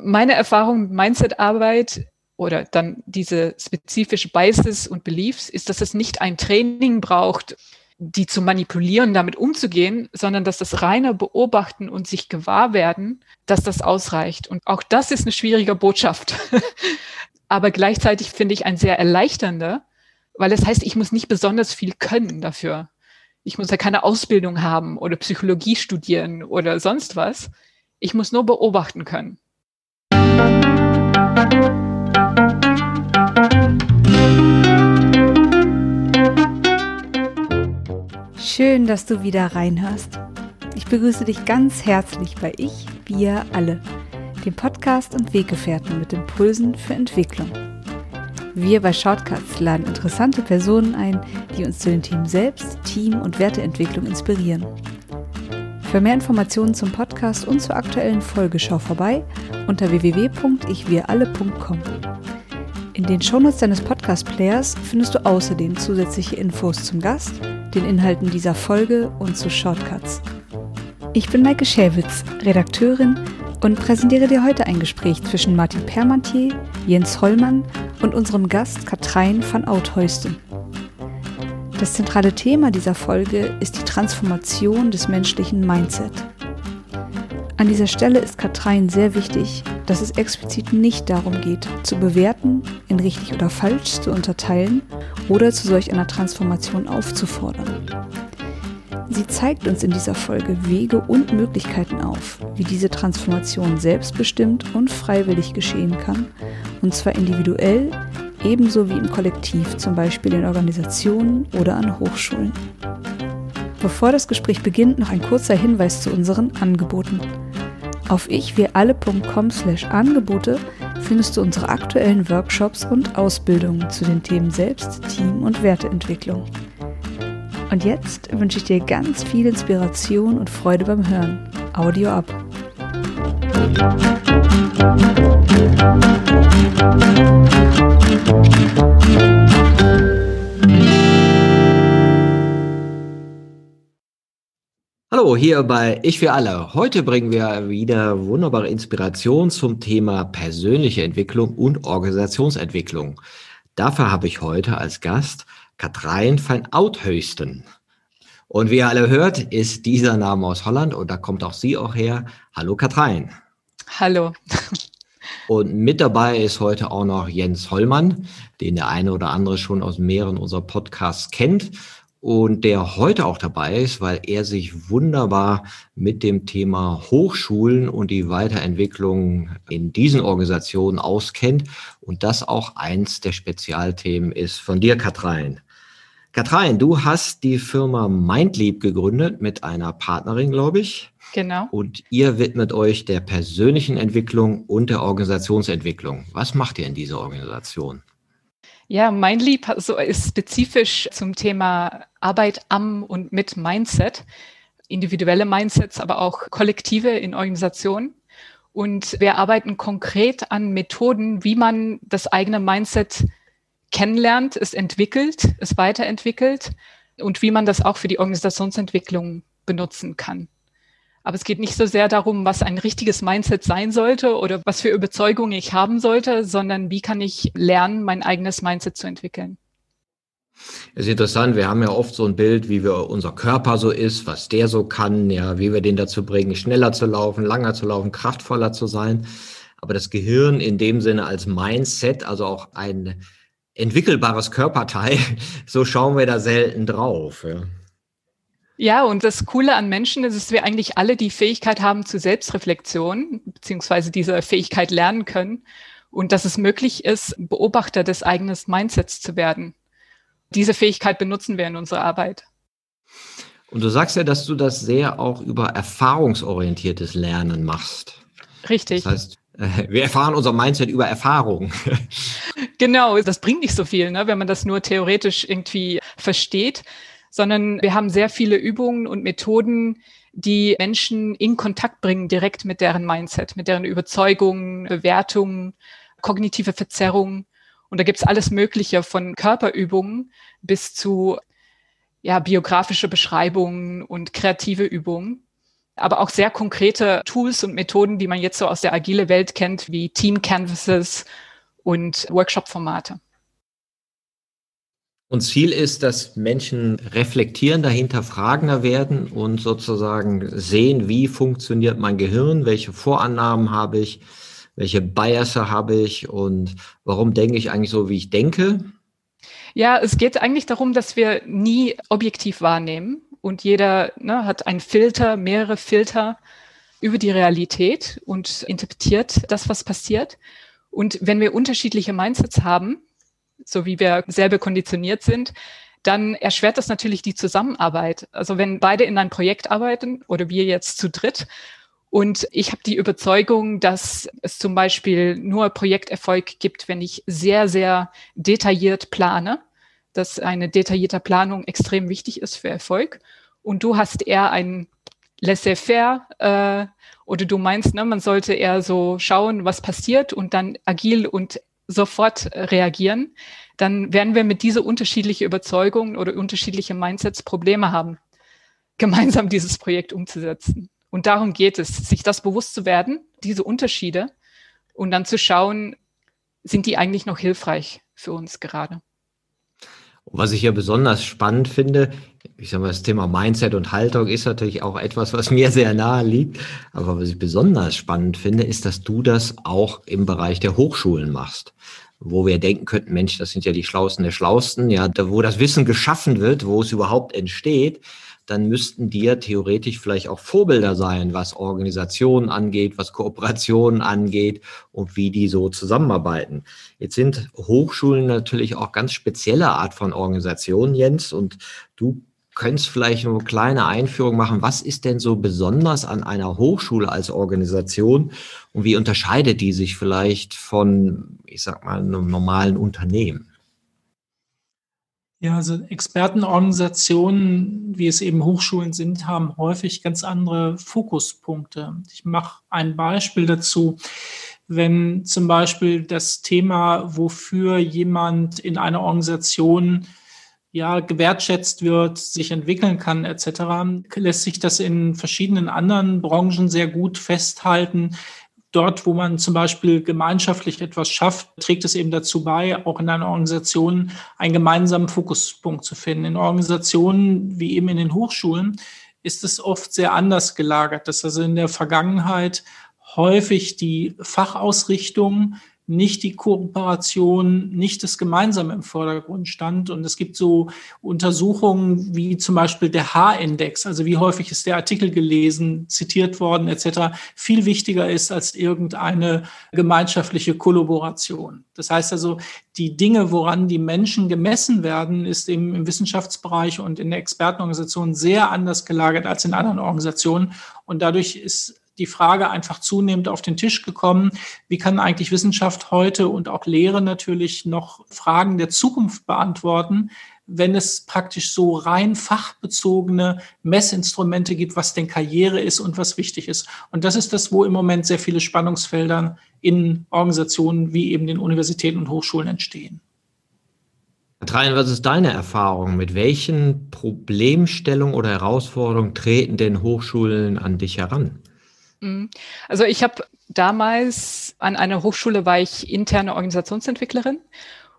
Meine Erfahrung mit Mindset-Arbeit oder dann diese spezifische Biases und Beliefs ist, dass es nicht ein Training braucht, die zu manipulieren, damit umzugehen, sondern dass das reine Beobachten und sich gewahr werden, dass das ausreicht. Und auch das ist eine schwierige Botschaft. Aber gleichzeitig finde ich ein sehr erleichternder, weil es das heißt, ich muss nicht besonders viel können dafür. Ich muss ja keine Ausbildung haben oder Psychologie studieren oder sonst was. Ich muss nur beobachten können. Schön, dass du wieder reinhörst. Ich begrüße dich ganz herzlich bei Ich, wir alle, dem Podcast und Weggefährten mit Impulsen für Entwicklung. Wir bei Shortcuts laden interessante Personen ein, die uns zu den Themen Selbst, Team und Werteentwicklung inspirieren. Für mehr Informationen zum Podcast und zur aktuellen Folge schau vorbei unter www.ichwiralle.com. In den Shownotes deines Podcast-Players findest du außerdem zusätzliche Infos zum Gast, den Inhalten dieser Folge und zu Shortcuts. Ich bin Maike Schäwitz, Redakteurin und präsentiere dir heute ein Gespräch zwischen Martin Permantier, Jens Hollmann und unserem Gast Katrein van Outheusten. Das zentrale Thema dieser Folge ist die Transformation des menschlichen Mindset. An dieser Stelle ist Katrein sehr wichtig, dass es explizit nicht darum geht, zu bewerten, in richtig oder falsch zu unterteilen oder zu solch einer Transformation aufzufordern. Sie zeigt uns in dieser Folge Wege und Möglichkeiten auf, wie diese Transformation selbstbestimmt und freiwillig geschehen kann, und zwar individuell ebenso wie im Kollektiv, zum Beispiel in Organisationen oder an Hochschulen. Bevor das Gespräch beginnt, noch ein kurzer Hinweis zu unseren Angeboten. Auf ichwiralle.com slash Angebote findest du unsere aktuellen Workshops und Ausbildungen zu den Themen Selbst, Team und Werteentwicklung. Und jetzt wünsche ich dir ganz viel Inspiration und Freude beim Hören. Audio ab. Hallo, hier bei Ich für alle. Heute bringen wir wieder wunderbare Inspiration zum Thema persönliche Entwicklung und Organisationsentwicklung. Dafür habe ich heute als Gast Katrein van Outhösten. Und wie ihr alle hört, ist dieser Name aus Holland und da kommt auch sie auch her. Hallo Katrein. Hallo. Und mit dabei ist heute auch noch Jens Hollmann, den der eine oder andere schon aus mehreren unserer Podcasts kennt und der heute auch dabei ist, weil er sich wunderbar mit dem Thema Hochschulen und die Weiterentwicklung in diesen Organisationen auskennt und das auch eins der Spezialthemen ist von dir, Katrein. Katrein, du hast die Firma Mindleap gegründet mit einer Partnerin, glaube ich. Genau. Und ihr widmet euch der persönlichen Entwicklung und der Organisationsentwicklung. Was macht ihr in dieser Organisation? Ja, mein Lieb also ist spezifisch zum Thema Arbeit am und mit Mindset, individuelle Mindsets, aber auch kollektive in Organisationen. Und wir arbeiten konkret an Methoden, wie man das eigene Mindset kennenlernt, es entwickelt, es weiterentwickelt und wie man das auch für die Organisationsentwicklung benutzen kann. Aber es geht nicht so sehr darum, was ein richtiges Mindset sein sollte oder was für Überzeugungen ich haben sollte, sondern wie kann ich lernen, mein eigenes Mindset zu entwickeln. Es ist interessant, wir haben ja oft so ein Bild, wie wir unser Körper so ist, was der so kann, ja, wie wir den dazu bringen, schneller zu laufen, langer zu laufen, kraftvoller zu sein. Aber das Gehirn in dem Sinne als Mindset, also auch ein entwickelbares Körperteil, so schauen wir da selten drauf. Ja. Ja, und das Coole an Menschen ist, dass wir eigentlich alle die Fähigkeit haben zu Selbstreflexion, beziehungsweise diese Fähigkeit lernen können und dass es möglich ist, Beobachter des eigenen Mindsets zu werden. Diese Fähigkeit benutzen wir in unserer Arbeit. Und du sagst ja, dass du das sehr auch über erfahrungsorientiertes Lernen machst. Richtig. Das heißt, äh, wir erfahren unser Mindset über Erfahrung. Genau, das bringt nicht so viel, ne, wenn man das nur theoretisch irgendwie versteht sondern wir haben sehr viele Übungen und Methoden, die Menschen in Kontakt bringen direkt mit deren Mindset, mit deren Überzeugungen, Bewertungen, kognitive Verzerrungen. Und da gibt's alles Mögliche von Körperübungen bis zu ja, biografische Beschreibungen und kreative Übungen. aber auch sehr konkrete Tools und Methoden, die man jetzt so aus der agile Welt kennt, wie Team Canvases und Workshop-Formate. Und Ziel ist, dass Menschen reflektieren, dahinter fragender werden und sozusagen sehen, wie funktioniert mein Gehirn, welche Vorannahmen habe ich, welche Biasse habe ich und warum denke ich eigentlich so, wie ich denke. Ja, es geht eigentlich darum, dass wir nie objektiv wahrnehmen und jeder ne, hat einen Filter, mehrere Filter über die Realität und interpretiert das, was passiert. Und wenn wir unterschiedliche Mindsets haben, so wie wir selber konditioniert sind, dann erschwert das natürlich die Zusammenarbeit. Also wenn beide in ein Projekt arbeiten oder wir jetzt zu dritt und ich habe die Überzeugung, dass es zum Beispiel nur Projekterfolg gibt, wenn ich sehr, sehr detailliert plane, dass eine detaillierte Planung extrem wichtig ist für Erfolg. Und du hast eher ein laissez-faire äh, oder du meinst, ne, man sollte eher so schauen, was passiert und dann agil und sofort reagieren, dann werden wir mit dieser unterschiedlichen Überzeugungen oder unterschiedlichen Mindsets Probleme haben, gemeinsam dieses Projekt umzusetzen. Und darum geht es, sich das bewusst zu werden, diese Unterschiede, und dann zu schauen, sind die eigentlich noch hilfreich für uns gerade. Was ich ja besonders spannend finde, ich sage mal, das Thema Mindset und Haltung ist natürlich auch etwas, was mir sehr nahe liegt. Aber was ich besonders spannend finde, ist, dass du das auch im Bereich der Hochschulen machst. Wo wir denken könnten, Mensch, das sind ja die Schlausten der Schlausten, ja, da, wo das Wissen geschaffen wird, wo es überhaupt entsteht dann müssten ja theoretisch vielleicht auch Vorbilder sein, was Organisationen angeht, was Kooperationen angeht und wie die so zusammenarbeiten. Jetzt sind Hochschulen natürlich auch ganz spezielle Art von Organisationen, Jens, und du könntest vielleicht eine kleine Einführung machen. Was ist denn so besonders an einer Hochschule als Organisation und wie unterscheidet die sich vielleicht von, ich sag mal, einem normalen Unternehmen? Ja, also Expertenorganisationen, wie es eben Hochschulen sind, haben häufig ganz andere Fokuspunkte. Ich mache ein Beispiel dazu. Wenn zum Beispiel das Thema, wofür jemand in einer Organisation ja, gewertschätzt wird, sich entwickeln kann, etc., lässt sich das in verschiedenen anderen Branchen sehr gut festhalten, dort, wo man zum Beispiel gemeinschaftlich etwas schafft, trägt es eben dazu bei, auch in einer Organisation einen gemeinsamen Fokuspunkt zu finden. In Organisationen wie eben in den Hochschulen ist es oft sehr anders gelagert, dass also in der Vergangenheit häufig die Fachausrichtung nicht die Kooperation, nicht das Gemeinsame im Vordergrund stand. Und es gibt so Untersuchungen wie zum Beispiel der H-Index, also wie häufig ist der Artikel gelesen, zitiert worden etc., viel wichtiger ist als irgendeine gemeinschaftliche Kollaboration. Das heißt also, die Dinge, woran die Menschen gemessen werden, ist eben im Wissenschaftsbereich und in der Expertenorganisation sehr anders gelagert als in anderen Organisationen. Und dadurch ist die Frage einfach zunehmend auf den Tisch gekommen, wie kann eigentlich Wissenschaft heute und auch Lehre natürlich noch Fragen der Zukunft beantworten, wenn es praktisch so rein fachbezogene Messinstrumente gibt, was denn Karriere ist und was wichtig ist. Und das ist das, wo im Moment sehr viele Spannungsfelder in Organisationen wie eben den Universitäten und Hochschulen entstehen. Katrin, was ist deine Erfahrung? Mit welchen Problemstellungen oder Herausforderungen treten denn Hochschulen an dich heran? Mhm. Also ich habe damals an einer Hochschule war ich interne Organisationsentwicklerin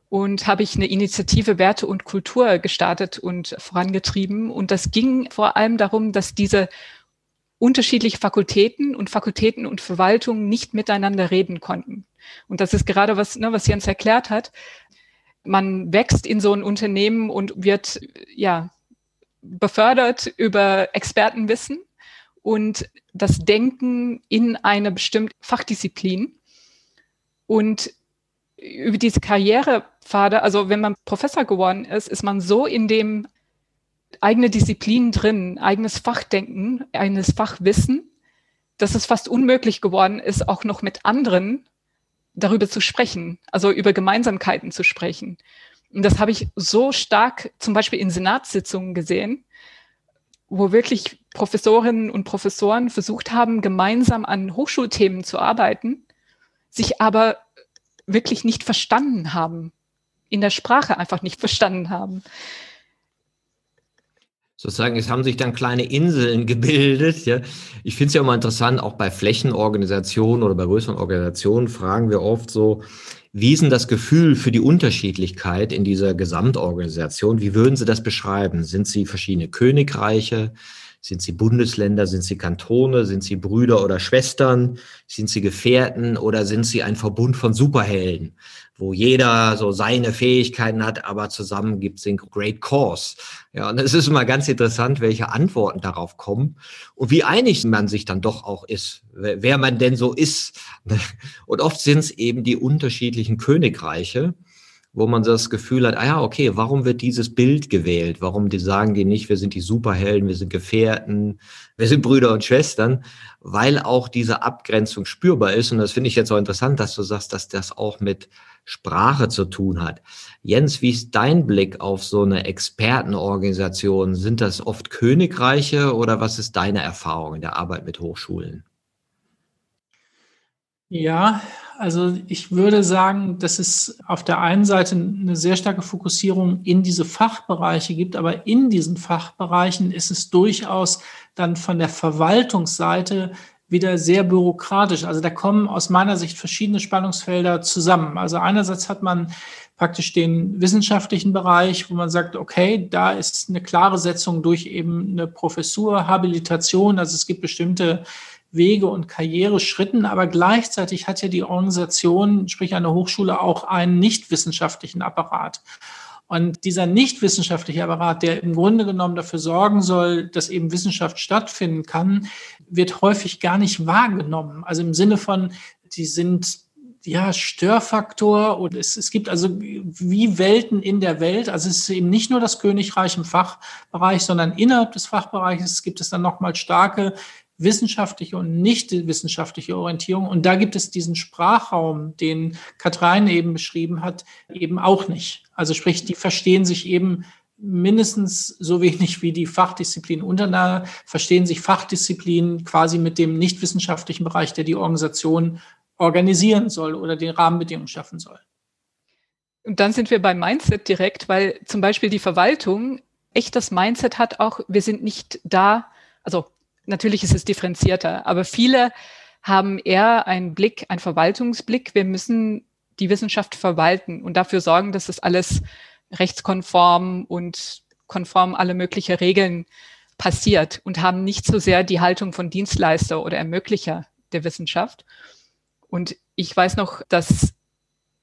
und habe ich eine Initiative Werte und Kultur gestartet und vorangetrieben. Und das ging vor allem darum, dass diese unterschiedliche Fakultäten und Fakultäten und Verwaltungen nicht miteinander reden konnten. Und das ist gerade was, ne, was Jens erklärt hat. Man wächst in so ein Unternehmen und wird ja befördert über Expertenwissen und das Denken in eine bestimmte Fachdisziplin. Und über diese Karrierepfade, also wenn man Professor geworden ist, ist man so in dem eigene Disziplin drin, eigenes Fachdenken, eigenes Fachwissen, dass es fast unmöglich geworden ist, auch noch mit anderen darüber zu sprechen, also über Gemeinsamkeiten zu sprechen. Und das habe ich so stark zum Beispiel in Senatssitzungen gesehen, wo wirklich Professorinnen und Professoren versucht haben, gemeinsam an Hochschulthemen zu arbeiten, sich aber wirklich nicht verstanden haben, in der Sprache einfach nicht verstanden haben. sozusagen, es haben sich dann kleine Inseln gebildet. Ja. Ich finde es ja immer interessant, auch bei Flächenorganisationen oder bei größeren Organisationen fragen wir oft so, wie ist denn das Gefühl für die Unterschiedlichkeit in dieser Gesamtorganisation? Wie würden Sie das beschreiben? Sind Sie verschiedene Königreiche? Sind sie Bundesländer? Sind sie Kantone? Sind sie Brüder oder Schwestern? Sind sie Gefährten oder sind sie ein Verbund von Superhelden, wo jeder so seine Fähigkeiten hat, aber zusammen gibt es den Great Cause? Ja, und es ist immer ganz interessant, welche Antworten darauf kommen und wie einig man sich dann doch auch ist, wer man denn so ist. Und oft sind es eben die unterschiedlichen Königreiche wo man das Gefühl hat, ah ja, okay, warum wird dieses Bild gewählt? Warum die sagen die nicht, wir sind die Superhelden, wir sind Gefährten, wir sind Brüder und Schwestern? Weil auch diese Abgrenzung spürbar ist. Und das finde ich jetzt auch interessant, dass du sagst, dass das auch mit Sprache zu tun hat. Jens, wie ist dein Blick auf so eine Expertenorganisation? Sind das oft Königreiche oder was ist deine Erfahrung in der Arbeit mit Hochschulen? Ja, also ich würde sagen, dass es auf der einen Seite eine sehr starke Fokussierung in diese Fachbereiche gibt, aber in diesen Fachbereichen ist es durchaus dann von der Verwaltungsseite wieder sehr bürokratisch. Also da kommen aus meiner Sicht verschiedene Spannungsfelder zusammen. Also einerseits hat man praktisch den wissenschaftlichen Bereich, wo man sagt, okay, da ist eine klare Setzung durch eben eine Professur, Habilitation. Also es gibt bestimmte Wege und Karriereschritten, aber gleichzeitig hat ja die Organisation, sprich eine Hochschule, auch einen nicht wissenschaftlichen Apparat. Und dieser nicht wissenschaftliche Apparat, der im Grunde genommen dafür sorgen soll, dass eben Wissenschaft stattfinden kann, wird häufig gar nicht wahrgenommen. Also im Sinne von, die sind ja, Störfaktor und es, es gibt also wie Welten in der Welt. Also es ist eben nicht nur das Königreich im Fachbereich, sondern innerhalb des Fachbereiches gibt es dann nochmal starke wissenschaftliche und nicht wissenschaftliche Orientierung. Und da gibt es diesen Sprachraum, den Katrein eben beschrieben hat, eben auch nicht. Also sprich, die verstehen sich eben mindestens so wenig wie die Fachdisziplinen untereinander, verstehen sich Fachdisziplinen quasi mit dem nicht wissenschaftlichen Bereich, der die Organisation organisieren soll oder den Rahmenbedingungen schaffen soll. Und dann sind wir beim Mindset direkt, weil zum Beispiel die Verwaltung echt das Mindset hat auch, wir sind nicht da, also natürlich ist es differenzierter, aber viele haben eher einen Blick, einen Verwaltungsblick. Wir müssen die Wissenschaft verwalten und dafür sorgen, dass es alles rechtskonform und konform alle möglichen Regeln passiert und haben nicht so sehr die Haltung von Dienstleister oder Ermöglicher der Wissenschaft. Und ich weiß noch, dass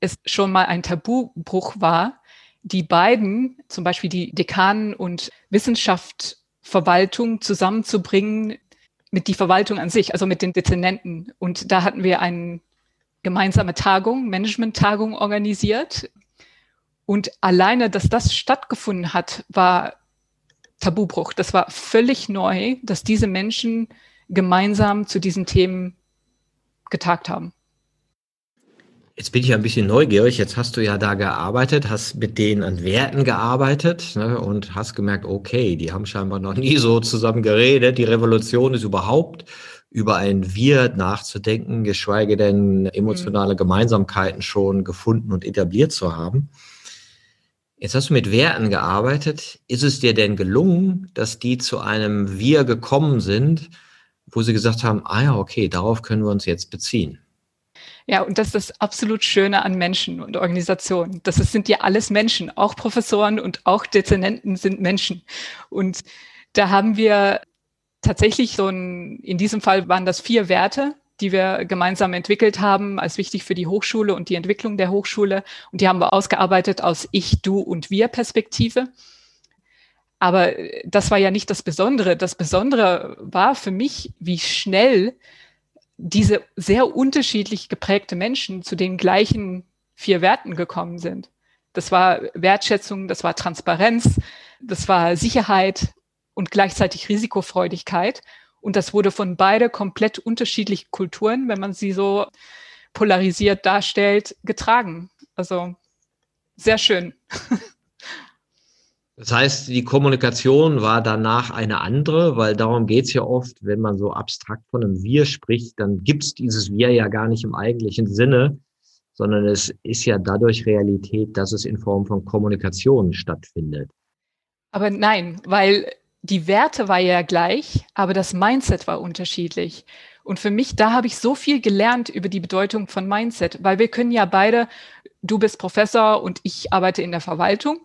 es schon mal ein Tabubruch war, die beiden, zum Beispiel die Dekanen und Wissenschaft Verwaltung zusammenzubringen mit die Verwaltung an sich, also mit den Dezernenten. Und da hatten wir eine gemeinsame Tagung, Management-Tagung organisiert. Und alleine, dass das stattgefunden hat, war Tabubruch. Das war völlig neu, dass diese Menschen gemeinsam zu diesen Themen getagt haben. Jetzt bin ich ein bisschen neugierig. Jetzt hast du ja da gearbeitet, hast mit denen an Werten gearbeitet ne, und hast gemerkt, okay, die haben scheinbar noch nie so zusammen geredet. Die Revolution ist überhaupt über ein Wir nachzudenken, geschweige denn emotionale mhm. Gemeinsamkeiten schon gefunden und etabliert zu haben. Jetzt hast du mit Werten gearbeitet. Ist es dir denn gelungen, dass die zu einem Wir gekommen sind, wo sie gesagt haben, ah ja, okay, darauf können wir uns jetzt beziehen? Ja, und das ist das absolut Schöne an Menschen und Organisationen. Das sind ja alles Menschen. Auch Professoren und auch Dezernenten sind Menschen. Und da haben wir tatsächlich so ein, in diesem Fall waren das vier Werte, die wir gemeinsam entwickelt haben, als wichtig für die Hochschule und die Entwicklung der Hochschule. Und die haben wir ausgearbeitet aus Ich, Du und Wir Perspektive. Aber das war ja nicht das Besondere. Das Besondere war für mich, wie schnell diese sehr unterschiedlich geprägte Menschen zu den gleichen vier Werten gekommen sind. Das war Wertschätzung, das war Transparenz, das war Sicherheit und gleichzeitig Risikofreudigkeit. Und das wurde von beide komplett unterschiedlichen Kulturen, wenn man sie so polarisiert darstellt, getragen. Also sehr schön. Das heißt, die Kommunikation war danach eine andere, weil darum geht's ja oft, wenn man so abstrakt von einem Wir spricht, dann gibt's dieses Wir ja gar nicht im eigentlichen Sinne, sondern es ist ja dadurch Realität, dass es in Form von Kommunikation stattfindet. Aber nein, weil die Werte war ja gleich, aber das Mindset war unterschiedlich. Und für mich, da habe ich so viel gelernt über die Bedeutung von Mindset, weil wir können ja beide, du bist Professor und ich arbeite in der Verwaltung,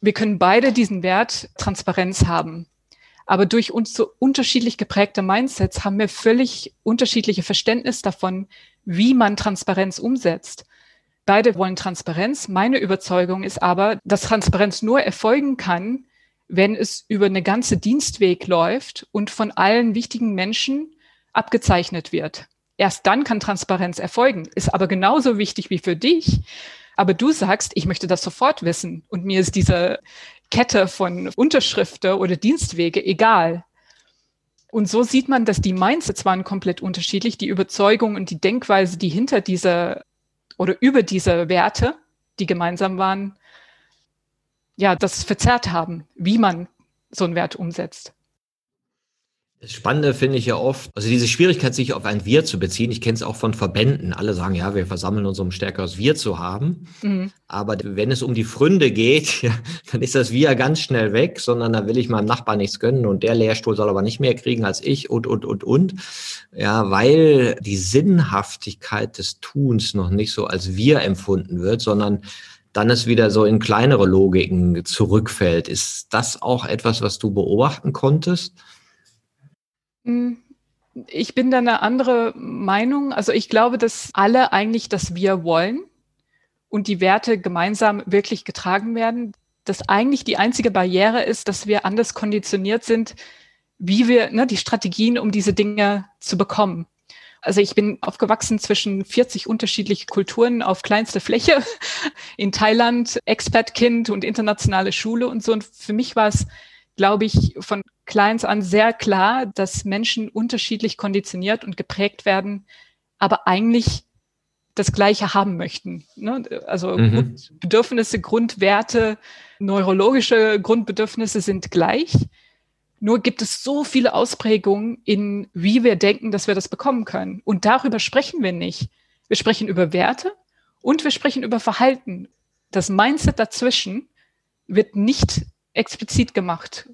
wir können beide diesen Wert Transparenz haben. Aber durch uns so unterschiedlich geprägte Mindsets haben wir völlig unterschiedliche Verständnis davon, wie man Transparenz umsetzt. Beide wollen Transparenz. Meine Überzeugung ist aber, dass Transparenz nur erfolgen kann, wenn es über eine ganze Dienstweg läuft und von allen wichtigen Menschen abgezeichnet wird. Erst dann kann Transparenz erfolgen. Ist aber genauso wichtig wie für dich. Aber du sagst, ich möchte das sofort wissen und mir ist diese Kette von Unterschriften oder Dienstwege egal. Und so sieht man, dass die Mindsets waren komplett unterschiedlich, die Überzeugung und die Denkweise, die hinter dieser oder über diese Werte, die gemeinsam waren, ja, das verzerrt haben, wie man so einen Wert umsetzt. Das Spannende finde ich ja oft, also diese Schwierigkeit, sich auf ein Wir zu beziehen. Ich kenne es auch von Verbänden. Alle sagen, ja, wir versammeln uns, um stärkeres Wir zu haben. Mhm. Aber wenn es um die Fründe geht, ja, dann ist das Wir ganz schnell weg, sondern da will ich meinem Nachbarn nichts gönnen und der Lehrstuhl soll aber nicht mehr kriegen als ich und, und, und, und. Ja, weil die Sinnhaftigkeit des Tuns noch nicht so als Wir empfunden wird, sondern dann es wieder so in kleinere Logiken zurückfällt. Ist das auch etwas, was du beobachten konntest? Hm, ich bin da eine andere Meinung. Also ich glaube, dass alle eigentlich das Wir wollen und die Werte gemeinsam wirklich getragen werden. Dass eigentlich die einzige Barriere ist, dass wir anders konditioniert sind, wie wir ne, die Strategien, um diese Dinge zu bekommen. Also ich bin aufgewachsen zwischen 40 unterschiedliche Kulturen auf kleinster Fläche in Thailand, Expertkind und internationale Schule und so. Und für mich war es, glaube ich, von kleins an sehr klar, dass Menschen unterschiedlich konditioniert und geprägt werden, aber eigentlich das Gleiche haben möchten. Ne? Also mhm. Bedürfnisse, Grundwerte, neurologische Grundbedürfnisse sind gleich. Nur gibt es so viele Ausprägungen in, wie wir denken, dass wir das bekommen können. Und darüber sprechen wir nicht. Wir sprechen über Werte und wir sprechen über Verhalten. Das Mindset dazwischen wird nicht explizit gemacht.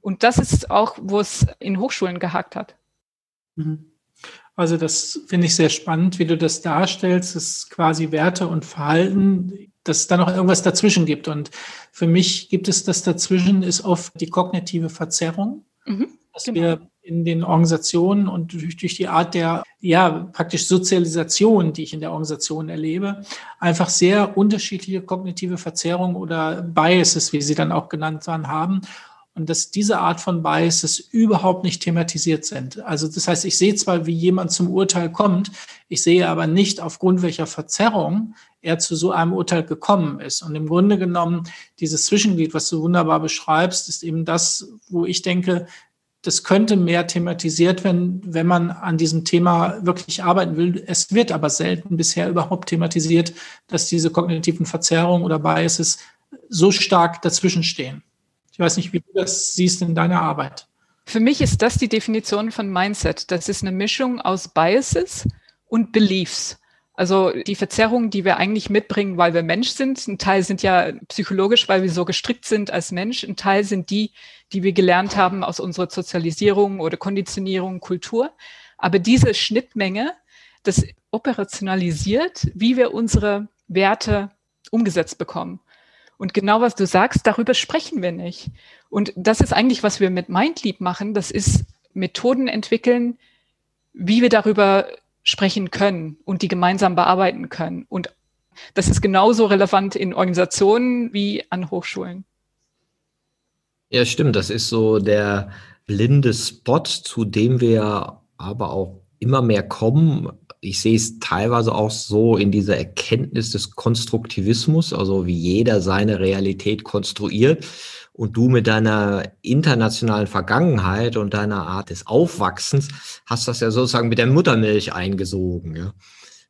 Und das ist auch, wo es in Hochschulen gehakt hat. Mhm. Also das finde ich sehr spannend, wie du das darstellst, dass quasi Werte und Verhalten dass es da noch irgendwas dazwischen gibt. Und für mich gibt es das dazwischen, ist oft die kognitive Verzerrung, mhm, dass genau. wir in den Organisationen und durch, durch die Art der, ja, praktisch Sozialisation, die ich in der Organisation erlebe, einfach sehr unterschiedliche kognitive Verzerrungen oder Biases, wie sie dann auch genannt waren, haben und dass diese Art von Biases überhaupt nicht thematisiert sind. Also das heißt, ich sehe zwar, wie jemand zum Urteil kommt, ich sehe aber nicht, aufgrund welcher Verzerrung er zu so einem Urteil gekommen ist. Und im Grunde genommen, dieses Zwischenglied, was du wunderbar beschreibst, ist eben das, wo ich denke, das könnte mehr thematisiert werden, wenn man an diesem Thema wirklich arbeiten will. Es wird aber selten bisher überhaupt thematisiert, dass diese kognitiven Verzerrungen oder Biases so stark dazwischen stehen. Ich weiß nicht, wie du das siehst in deiner Arbeit. Für mich ist das die Definition von Mindset. Das ist eine Mischung aus Biases und Beliefs. Also die Verzerrungen, die wir eigentlich mitbringen, weil wir Mensch sind. Ein Teil sind ja psychologisch, weil wir so gestrickt sind als Mensch. Ein Teil sind die, die wir gelernt haben aus unserer Sozialisierung oder Konditionierung, Kultur. Aber diese Schnittmenge, das operationalisiert, wie wir unsere Werte umgesetzt bekommen. Und genau was du sagst, darüber sprechen wir nicht. Und das ist eigentlich, was wir mit Mindleap machen. Das ist Methoden entwickeln, wie wir darüber sprechen können und die gemeinsam bearbeiten können. Und das ist genauso relevant in Organisationen wie an Hochschulen. Ja, stimmt. Das ist so der blinde Spot, zu dem wir aber auch immer mehr kommen. Ich sehe es teilweise auch so in dieser Erkenntnis des Konstruktivismus, also wie jeder seine Realität konstruiert. Und du mit deiner internationalen Vergangenheit und deiner Art des Aufwachsens hast das ja sozusagen mit der Muttermilch eingesogen. Ja.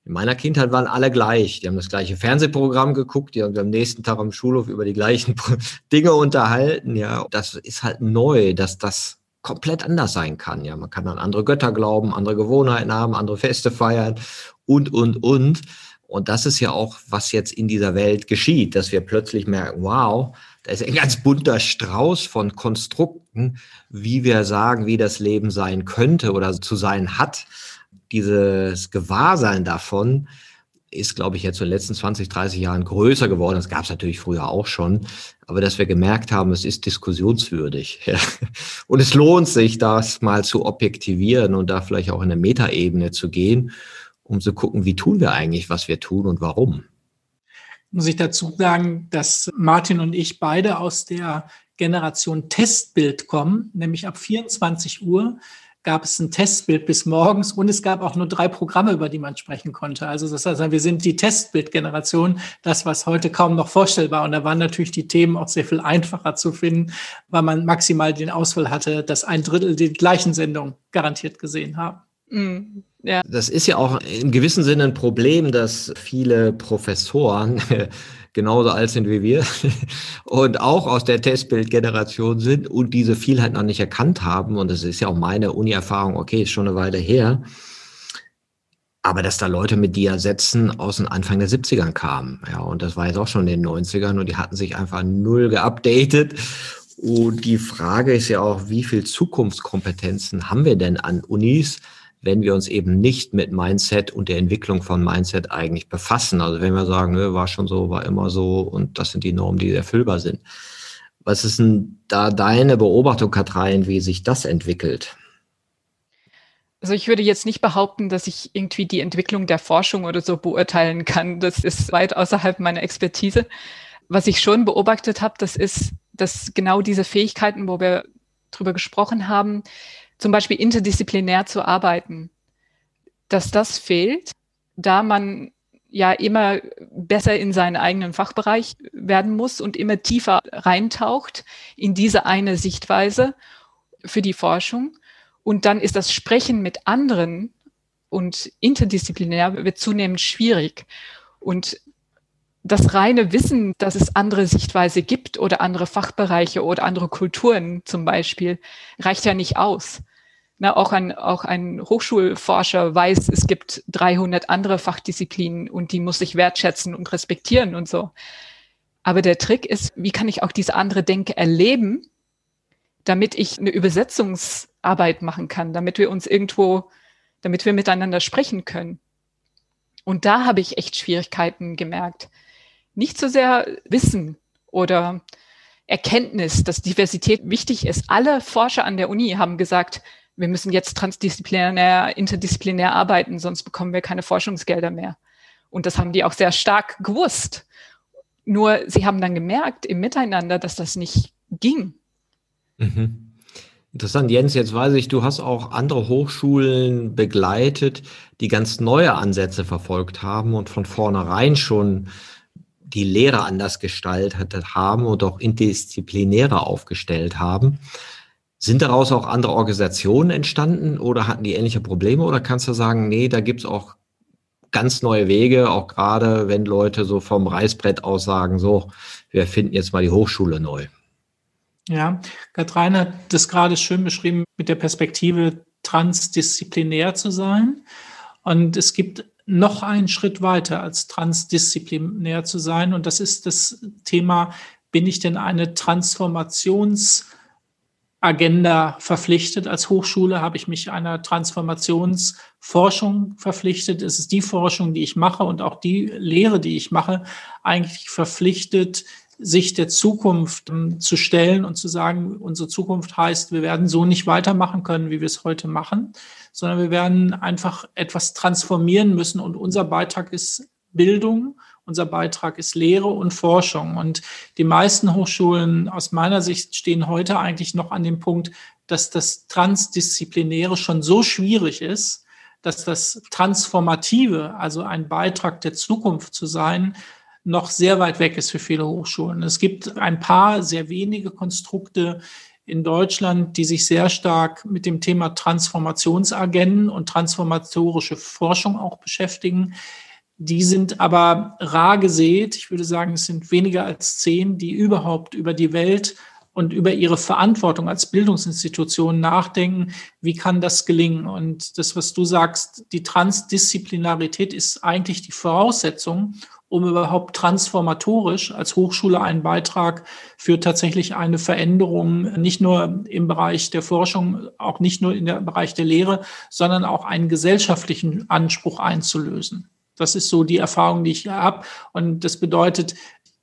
In meiner Kindheit waren alle gleich. Die haben das gleiche Fernsehprogramm geguckt, die haben am nächsten Tag am Schulhof über die gleichen Dinge unterhalten. Ja, das ist halt neu, dass das komplett anders sein kann. Ja, man kann an andere Götter glauben, andere Gewohnheiten haben, andere Feste feiern und, und, und. Und das ist ja auch, was jetzt in dieser Welt geschieht, dass wir plötzlich merken, wow, da ist ein ganz bunter Strauß von Konstrukten, wie wir sagen, wie das Leben sein könnte oder zu sein hat. Dieses Gewahrsein davon ist, glaube ich, jetzt in den letzten 20, 30 Jahren größer geworden. Das gab es natürlich früher auch schon. Aber dass wir gemerkt haben, es ist diskussionswürdig. Und es lohnt sich, das mal zu objektivieren und da vielleicht auch in eine Metaebene zu gehen, um zu gucken, wie tun wir eigentlich, was wir tun und warum muss ich dazu sagen, dass Martin und ich beide aus der Generation Testbild kommen, nämlich ab 24 Uhr gab es ein Testbild bis morgens und es gab auch nur drei Programme, über die man sprechen konnte. Also das heißt, wir sind die Testbildgeneration, das, was heute kaum noch vorstellbar. Und da waren natürlich die Themen auch sehr viel einfacher zu finden, weil man maximal den Ausfall hatte, dass ein Drittel die gleichen Sendungen garantiert gesehen haben. Mm, ja. Das ist ja auch im gewissen Sinne ein Problem, dass viele Professoren genauso alt sind wie wir und auch aus der Testbildgeneration sind und diese Vielheit noch nicht erkannt haben. Und das ist ja auch meine Uni-Erfahrung, okay, ist schon eine Weile her. Aber dass da Leute mit Dia-Sätzen aus den Anfang der 70ern kamen. Ja, und das war jetzt auch schon in den 90ern und die hatten sich einfach null geupdatet. Und die Frage ist ja auch, wie viel Zukunftskompetenzen haben wir denn an Unis? Wenn wir uns eben nicht mit Mindset und der Entwicklung von Mindset eigentlich befassen. Also wenn wir sagen, nö, war schon so, war immer so und das sind die Normen, die erfüllbar sind. Was ist denn da deine Beobachtung, Katrin, wie sich das entwickelt? Also ich würde jetzt nicht behaupten, dass ich irgendwie die Entwicklung der Forschung oder so beurteilen kann. Das ist weit außerhalb meiner Expertise. Was ich schon beobachtet habe, das ist, dass genau diese Fähigkeiten, wo wir drüber gesprochen haben, zum Beispiel interdisziplinär zu arbeiten, dass das fehlt, da man ja immer besser in seinen eigenen Fachbereich werden muss und immer tiefer reintaucht in diese eine Sichtweise für die Forschung. Und dann ist das Sprechen mit anderen und interdisziplinär wird zunehmend schwierig. Und das reine Wissen, dass es andere Sichtweise gibt oder andere Fachbereiche oder andere Kulturen zum Beispiel, reicht ja nicht aus. Na, auch, ein, auch ein Hochschulforscher weiß, es gibt 300 andere Fachdisziplinen und die muss ich wertschätzen und respektieren und so. Aber der Trick ist, wie kann ich auch diese andere Denke erleben, damit ich eine Übersetzungsarbeit machen kann, damit wir uns irgendwo, damit wir miteinander sprechen können. Und da habe ich echt Schwierigkeiten gemerkt. Nicht so sehr Wissen oder Erkenntnis, dass Diversität wichtig ist. Alle Forscher an der Uni haben gesagt, wir müssen jetzt transdisziplinär, interdisziplinär arbeiten, sonst bekommen wir keine Forschungsgelder mehr. Und das haben die auch sehr stark gewusst. Nur sie haben dann gemerkt im Miteinander, dass das nicht ging. Mhm. Interessant, Jens, jetzt weiß ich, du hast auch andere Hochschulen begleitet, die ganz neue Ansätze verfolgt haben und von vornherein schon die Lehre anders gestaltet haben und auch interdisziplinärer aufgestellt haben. Sind daraus auch andere Organisationen entstanden oder hatten die ähnliche Probleme? Oder kannst du sagen, nee, da gibt es auch ganz neue Wege, auch gerade wenn Leute so vom Reißbrett aus sagen, so, wir finden jetzt mal die Hochschule neu. Ja, Katrin hat das gerade schön beschrieben mit der Perspektive, transdisziplinär zu sein. Und es gibt noch einen Schritt weiter als transdisziplinär zu sein. Und das ist das Thema, bin ich denn eine Transformations- Agenda verpflichtet. Als Hochschule habe ich mich einer Transformationsforschung verpflichtet. Es ist die Forschung, die ich mache und auch die Lehre, die ich mache, eigentlich verpflichtet, sich der Zukunft ähm, zu stellen und zu sagen, unsere Zukunft heißt, wir werden so nicht weitermachen können, wie wir es heute machen, sondern wir werden einfach etwas transformieren müssen und unser Beitrag ist Bildung unser Beitrag ist Lehre und Forschung. Und die meisten Hochschulen aus meiner Sicht stehen heute eigentlich noch an dem Punkt, dass das Transdisziplinäre schon so schwierig ist, dass das Transformative, also ein Beitrag der Zukunft zu sein, noch sehr weit weg ist für viele Hochschulen. Es gibt ein paar sehr wenige Konstrukte in Deutschland, die sich sehr stark mit dem Thema Transformationsagenten und transformatorische Forschung auch beschäftigen. Die sind aber rar gesät. Ich würde sagen, es sind weniger als zehn, die überhaupt über die Welt und über ihre Verantwortung als Bildungsinstitution nachdenken, wie kann das gelingen? Und das, was du sagst, die Transdisziplinarität ist eigentlich die Voraussetzung, um überhaupt transformatorisch als Hochschule einen Beitrag für tatsächlich eine Veränderung, nicht nur im Bereich der Forschung, auch nicht nur im Bereich der Lehre, sondern auch einen gesellschaftlichen Anspruch einzulösen. Das ist so die Erfahrung, die ich habe. Und das bedeutet,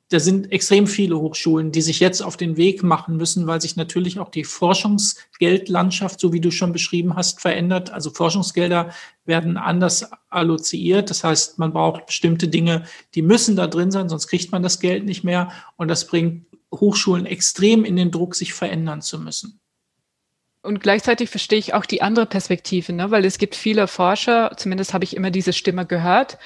da sind extrem viele Hochschulen, die sich jetzt auf den Weg machen müssen, weil sich natürlich auch die Forschungsgeldlandschaft, so wie du schon beschrieben hast, verändert. Also Forschungsgelder werden anders alloziert. Das heißt, man braucht bestimmte Dinge, die müssen da drin sein, sonst kriegt man das Geld nicht mehr. Und das bringt Hochschulen extrem in den Druck, sich verändern zu müssen. Und gleichzeitig verstehe ich auch die andere Perspektive, ne? weil es gibt viele Forscher, zumindest habe ich immer diese Stimme gehört,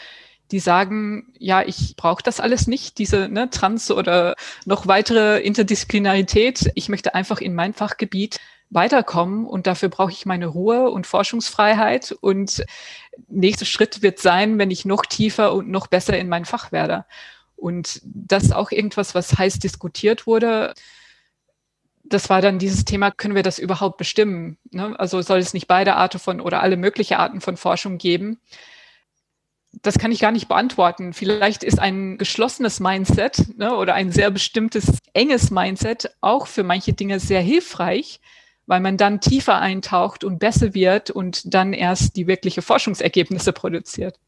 die sagen, ja, ich brauche das alles nicht, diese ne, Trans- oder noch weitere Interdisziplinarität. Ich möchte einfach in mein Fachgebiet weiterkommen und dafür brauche ich meine Ruhe und Forschungsfreiheit. Und nächster Schritt wird sein, wenn ich noch tiefer und noch besser in mein Fach werde. Und das ist auch irgendwas, was heiß diskutiert wurde. Das war dann dieses Thema, können wir das überhaupt bestimmen? Ne? Also soll es nicht beide Arten von oder alle mögliche Arten von Forschung geben? das kann ich gar nicht beantworten. Vielleicht ist ein geschlossenes Mindset ne, oder ein sehr bestimmtes, enges Mindset auch für manche Dinge sehr hilfreich, weil man dann tiefer eintaucht und besser wird und dann erst die wirkliche Forschungsergebnisse produziert.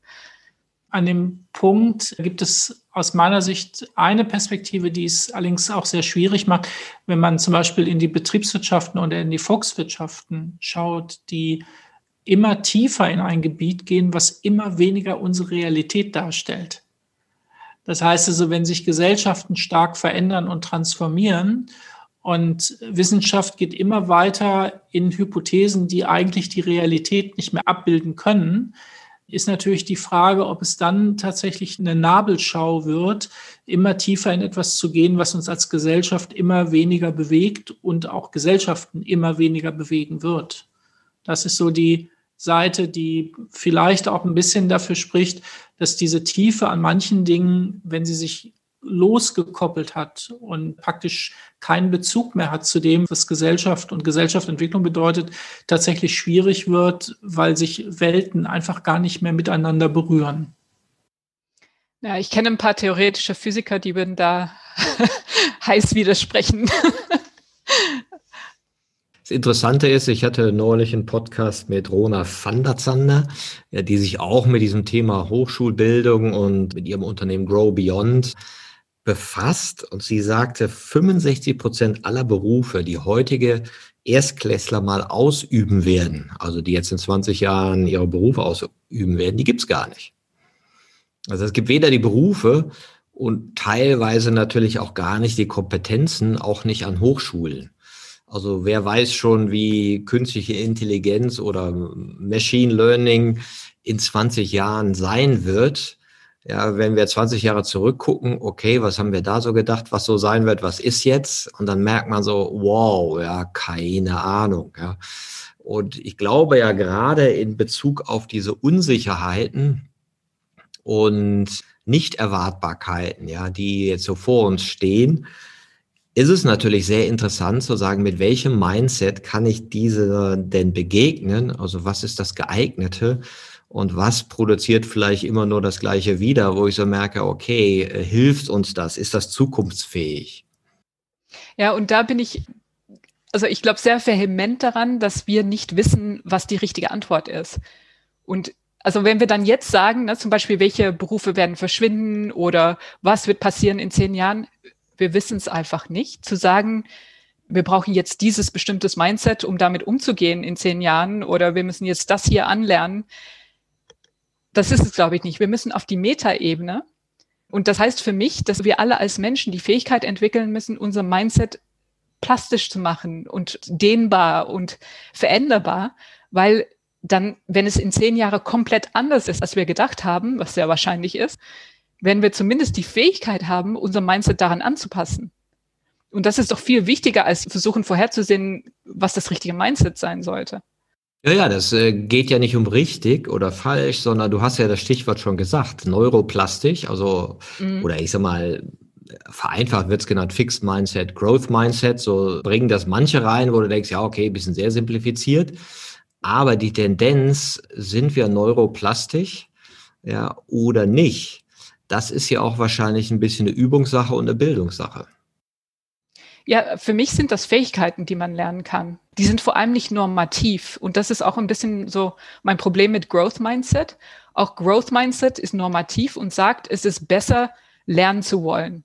An dem Punkt gibt es aus meiner Sicht eine Perspektive, die es allerdings auch sehr schwierig macht, wenn man zum Beispiel in die Betriebswirtschaften oder in die Volkswirtschaften schaut, die immer tiefer in ein Gebiet gehen, was immer weniger unsere Realität darstellt. Das heißt also, wenn sich Gesellschaften stark verändern und transformieren und Wissenschaft geht immer weiter in Hypothesen, die eigentlich die Realität nicht mehr abbilden können, ist natürlich die Frage, ob es dann tatsächlich eine Nabelschau wird, immer tiefer in etwas zu gehen, was uns als Gesellschaft immer weniger bewegt und auch Gesellschaften immer weniger bewegen wird. Das ist so die Seite, die vielleicht auch ein bisschen dafür spricht, dass diese Tiefe an manchen Dingen, wenn sie sich losgekoppelt hat und praktisch keinen Bezug mehr hat zu dem, was Gesellschaft und Gesellschaftsentwicklung bedeutet, tatsächlich schwierig wird, weil sich Welten einfach gar nicht mehr miteinander berühren. Ja, ich kenne ein paar theoretische Physiker, die würden da heiß widersprechen. Das Interessante ist, ich hatte neulich einen Podcast mit Rona van der Zander, die sich auch mit diesem Thema Hochschulbildung und mit ihrem Unternehmen Grow Beyond befasst. Und sie sagte, 65 Prozent aller Berufe, die heutige Erstklässler mal ausüben werden, also die jetzt in 20 Jahren ihre Berufe ausüben werden, die gibt's gar nicht. Also es gibt weder die Berufe und teilweise natürlich auch gar nicht die Kompetenzen, auch nicht an Hochschulen. Also wer weiß schon, wie künstliche Intelligenz oder Machine Learning in 20 Jahren sein wird. Ja, wenn wir 20 Jahre zurückgucken, okay, was haben wir da so gedacht, was so sein wird, was ist jetzt? Und dann merkt man so, wow, ja, keine Ahnung, ja. Und ich glaube ja gerade in Bezug auf diese Unsicherheiten und Nichterwartbarkeiten, ja, die jetzt so vor uns stehen, ist es natürlich sehr interessant zu sagen, mit welchem Mindset kann ich diese denn begegnen? Also was ist das geeignete? Und was produziert vielleicht immer nur das Gleiche wieder, wo ich so merke, okay, äh, hilft uns das? Ist das zukunftsfähig? Ja, und da bin ich, also ich glaube sehr vehement daran, dass wir nicht wissen, was die richtige Antwort ist. Und also wenn wir dann jetzt sagen, ne, zum Beispiel, welche Berufe werden verschwinden oder was wird passieren in zehn Jahren, wir wissen es einfach nicht. Zu sagen, wir brauchen jetzt dieses bestimmtes Mindset, um damit umzugehen in zehn Jahren oder wir müssen jetzt das hier anlernen. Das ist es, glaube ich, nicht. Wir müssen auf die Metaebene. Und das heißt für mich, dass wir alle als Menschen die Fähigkeit entwickeln müssen, unser Mindset plastisch zu machen und dehnbar und veränderbar, weil dann, wenn es in zehn Jahren komplett anders ist, als wir gedacht haben, was sehr wahrscheinlich ist, werden wir zumindest die Fähigkeit haben, unser Mindset daran anzupassen. Und das ist doch viel wichtiger, als versuchen vorherzusehen, was das richtige Mindset sein sollte. Ja, ja, das äh, geht ja nicht um richtig oder falsch, sondern du hast ja das Stichwort schon gesagt, Neuroplastisch, also, mhm. oder ich sag mal, vereinfacht wird es genannt, Fixed Mindset, Growth Mindset, so bringen das manche rein, wo du denkst, ja, okay, ein bisschen sehr simplifiziert. Aber die Tendenz, sind wir neuroplastisch, ja, oder nicht? Das ist ja auch wahrscheinlich ein bisschen eine Übungssache und eine Bildungssache. Ja, für mich sind das Fähigkeiten, die man lernen kann. Die sind vor allem nicht normativ. Und das ist auch ein bisschen so mein Problem mit Growth Mindset. Auch Growth Mindset ist normativ und sagt, es ist besser, lernen zu wollen.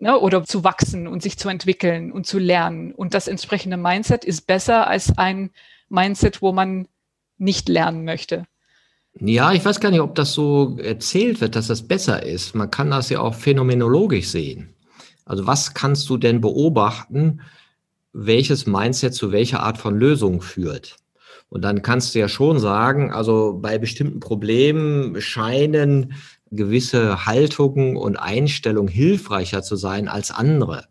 Ne, oder zu wachsen und sich zu entwickeln und zu lernen. Und das entsprechende Mindset ist besser als ein Mindset, wo man nicht lernen möchte. Ja, ich weiß gar nicht, ob das so erzählt wird, dass das besser ist. Man kann das ja auch phänomenologisch sehen. Also was kannst du denn beobachten, welches Mindset zu welcher Art von Lösung führt? Und dann kannst du ja schon sagen, also bei bestimmten Problemen scheinen gewisse Haltungen und Einstellungen hilfreicher zu sein als andere.